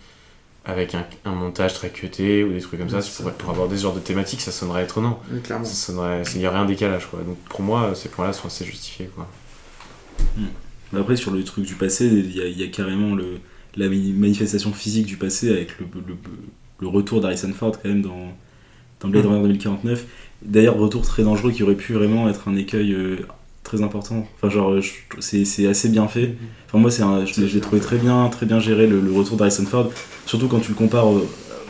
avec un, un montage très cuté ou des trucs comme ça, pour, pour avoir des genres de thématiques, ça sonnerait étonnant. Oui, clairement. Ça sonnerait, il y aurait un décalage quoi. Donc pour moi, ces points-là sont assez justifiés quoi. Mais après, sur le truc du passé, il y a, il y a carrément le, la manifestation physique du passé avec le, le, le retour d'Harrison Ford quand même dans, dans Blade Mm. Runner 2049. D'ailleurs, retour très dangereux qui aurait pu vraiment être un écueil euh, très important. Enfin, genre, c'est assez bien fait. Enfin, moi, un- je l'ai trouvé très bien, très bien géré le, le retour d'Harrison Ford. Surtout quand tu le compares au,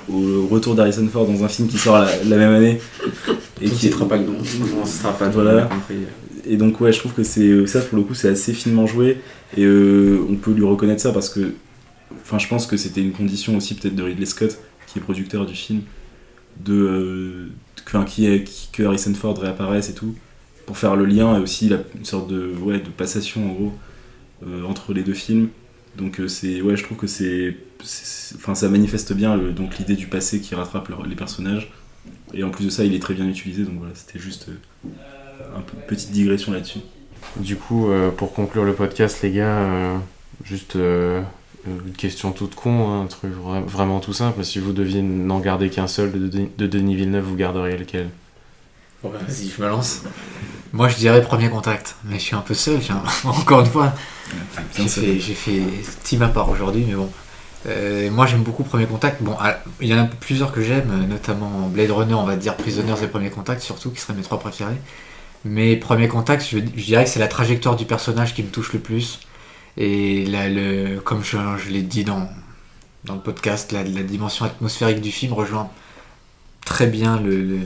au retour d'Harrison Ford dans un film qui sort la, la même année. Et qui ne pas le nom. On ne citera pas, Voilà. Et donc ouais, je trouve que c'est ça pour le coup c'est assez finement joué et euh, on peut lui reconnaître ça parce que enfin je pense que c'était une condition aussi peut-être de Ridley Scott qui est producteur du film de euh, que- enfin, qui est que Harrison Ford réapparaisse et tout pour faire le lien et aussi une sorte de ouais de passation en gros euh, entre les deux films. Donc euh, c'est ouais, je trouve que c'est enfin ça manifeste bien donc l'idée du passé qui rattrape les personnages et en plus de ça, il est très bien utilisé donc voilà, c'était juste euh, un peu petite digression là-dessus. Du coup, euh, pour conclure le podcast, les gars, euh, juste euh, une question toute con, hein, un truc vra- vraiment tout simple. Si vous deviez n'en garder qu'un seul de, de, de Denis Villeneuve, vous garderiez lequel? Bon, bah, vas-y, je me lance. Moi, je dirais premier contact, mais je suis un peu seul. Encore une fois, j'ai fait, fait team à part aujourd'hui, mais bon. Euh, moi, j'aime beaucoup Premier Contact. Bon, il y en a plusieurs que j'aime, notamment Blade Runner, on va dire Prisoners et Premier Contact, surtout, qui seraient mes trois préférés. Mais Premier Contact, je, dirais que c'est la trajectoire du personnage qui me touche le plus. Et le, comme je, l'ai dit dans, dans le podcast, la, dimension atmosphérique du film rejoint très bien le,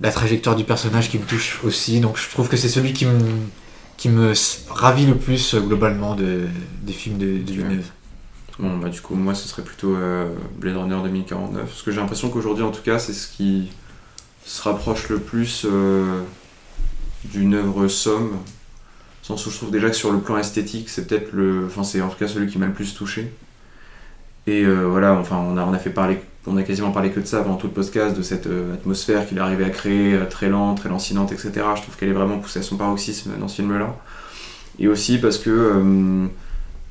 la trajectoire du personnage qui me touche aussi. Donc je trouve que c'est celui qui me, qui me ravit le plus euh, globalement de, des films de, de. Bon, bah, du coup, moi, ce serait plutôt euh, Blade Runner 2049. Parce que j'ai l'impression qu'aujourd'hui, en tout cas, c'est ce qui se rapproche le plus euh, d'une œuvre somme. Sens où je trouve déjà que sur le plan esthétique, c'est peut-être le. Enfin, c'est en tout cas celui qui m'a le plus touché. Et euh, voilà, enfin, on a, on a fait parler. On a quasiment parlé que de ça pendant tout le podcast, de cette euh, atmosphère qu'il est arrivé à créer, très lente, très lancinante, etc. Je trouve qu'elle est vraiment poussée à son paroxysme dans ce film-là. Et aussi parce que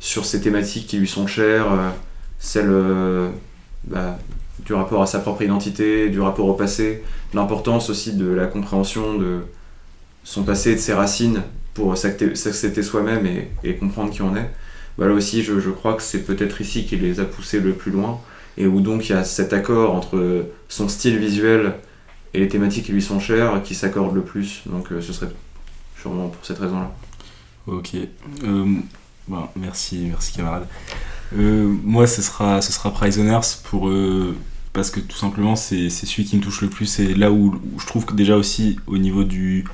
sur ces thématiques qui lui sont chères, celle bah, du rapport à sa propre identité, du rapport au passé, l'importance aussi de la compréhension de son passé de ses racines pour s'accepter soi-même et, comprendre qui on est. Bah, là aussi, je, crois que c'est peut-être ici qu'il les a poussés le plus loin et où donc il y a cet accord entre son style visuel et les thématiques qui lui sont chères qui s'accordent le plus. Donc euh, ce serait sûrement pour cette raison-là. Ok. Euh, bon, merci, merci camarade. Euh, moi, ce sera, ce sera Prisoners pour, euh, parce que tout simplement, c'est celui qui me touche le plus. C'est là où, je trouve que déjà aussi, au niveau du,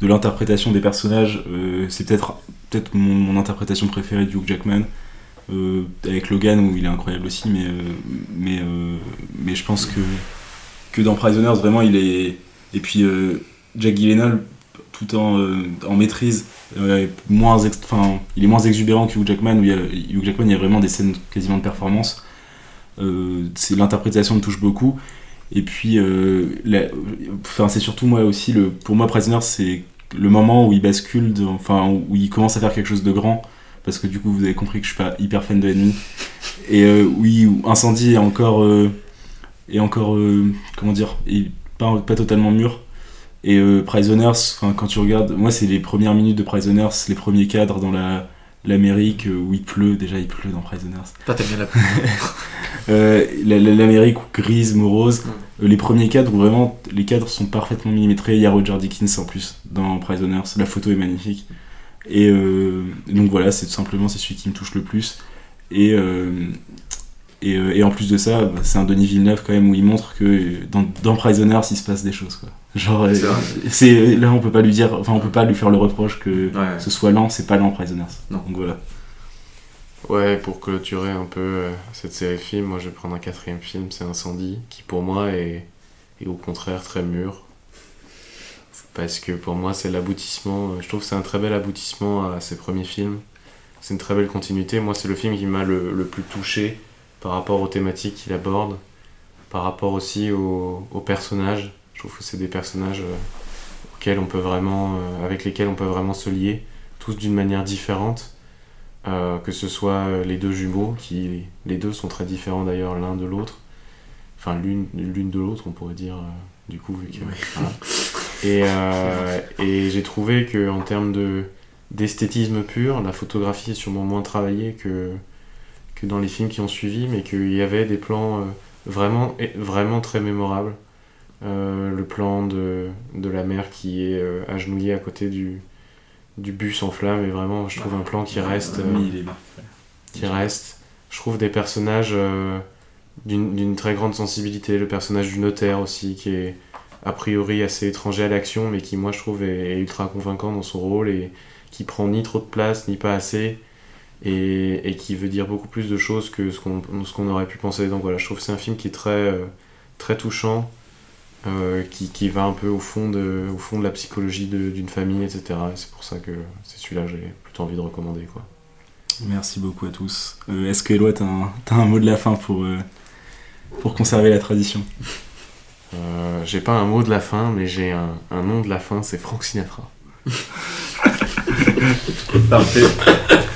de l'interprétation des personnages, euh, c'est peut-être peut mon, mon interprétation préférée du Hugh Jackman. Avec Logan où il est incroyable aussi, mais, mais, mais je pense que, que dans Prisoners, vraiment, il est. Et puis, Jack Gyllenhaal, tout en, euh, en maîtrise, euh, moins il est moins exubérant que Hugh Jackman où il y a, Hugh Jackman y a vraiment des scènes quasiment de performance. Euh, c'est l'interprétation me touche beaucoup. Et puis euh, c'est surtout moi aussi le pour moi Prisoner c'est le moment où il bascule enfin où il commence à faire quelque chose de grand parce que du coup vous avez compris que je suis pas hyper fan de Enemy et euh, oui Incendie est encore est encore comment dire pas totalement mûr et euh, Prisoners, quand tu regardes, moi c'est les premières minutes de Prisoners, les premiers cadres dans la l'Amérique euh, où il pleut, déjà il pleut dans Prisoners. T'aimes bien la Euh, la- la- L'Amérique grise, morose, euh, les premiers cadres où vraiment les cadres sont parfaitement millimétrés, il y a Roger Dickens en plus dans Prisoners, la photo est magnifique. Et euh, donc voilà, c'est tout simplement c'est celui qui me touche le plus. Et, euh, et, euh, et en plus de ça, bah, c'est un Denis Villeneuve quand même où il montre que dans, dans Prisoners il se passe des choses quoi. Genre, C'est là on peut pas lui dire, enfin on peut pas lui faire le reproche que Ouais. ce soit lent, c'est pas lent Prisoners. Non. Donc voilà. Ouais, pour clôturer un peu euh, cette série de films, moi je vais prendre un quatrième film, c'est Incendie, qui pour moi est, est au contraire très mûr. Parce que pour moi c'est l'aboutissement, euh, je trouve que c'est un très bel aboutissement à ses premiers films. C'est une très belle continuité. Moi c'est le film qui m'a le, le plus touché par rapport aux thématiques qu'il aborde, par rapport aussi aux, aux personnages. Je trouve que c'est des personnages euh, auxquels on peut vraiment, euh, avec lesquels on peut vraiment se lier, tous d'une manière différente. Euh, que ce soit les deux jumeaux, qui les deux sont très différents d'ailleurs l'un de l'autre, enfin l'une l'une de l'autre on pourrait dire, euh, du coup vu que... voilà. Et, euh, et j'ai trouvé que en termes de d'esthétisme pur, la photographie est sûrement moins travaillée que, que dans les films qui ont suivi, mais qu'il y avait des plans euh, vraiment, vraiment très mémorables. Euh, le plan de, de la mère qui est euh, agenouillée à côté du, du bus en flammes est vraiment, je trouve, un plan qui reste, euh, Oui, il est qui reste. Je trouve des personnages euh, d'une très grande sensibilité. Le personnage du notaire aussi, qui est a priori assez étranger à l'action, mais qui, moi, je trouve, est, est ultra convaincant dans son rôle et qui prend ni trop de place, ni pas assez, et, et qui veut dire beaucoup plus de choses que ce qu'on qu'on aurait pu penser. Donc voilà, je trouve que c'est un film qui est très, euh, très touchant, euh, qui, qui va un peu au fond de, au fond de la psychologie de- d'une famille, etc. Et c'est pour ça que c'est celui-là que j'ai plutôt envie de recommander. Quoi. Merci beaucoup à tous. Euh, Est-ce que Eloi, t'as un, t'as un mot de la fin pour, euh, pour conserver la tradition? Euh, j'ai pas un mot de la fin, mais j'ai un, un nom de la fin, c'est Frank Sinatra. Parfait.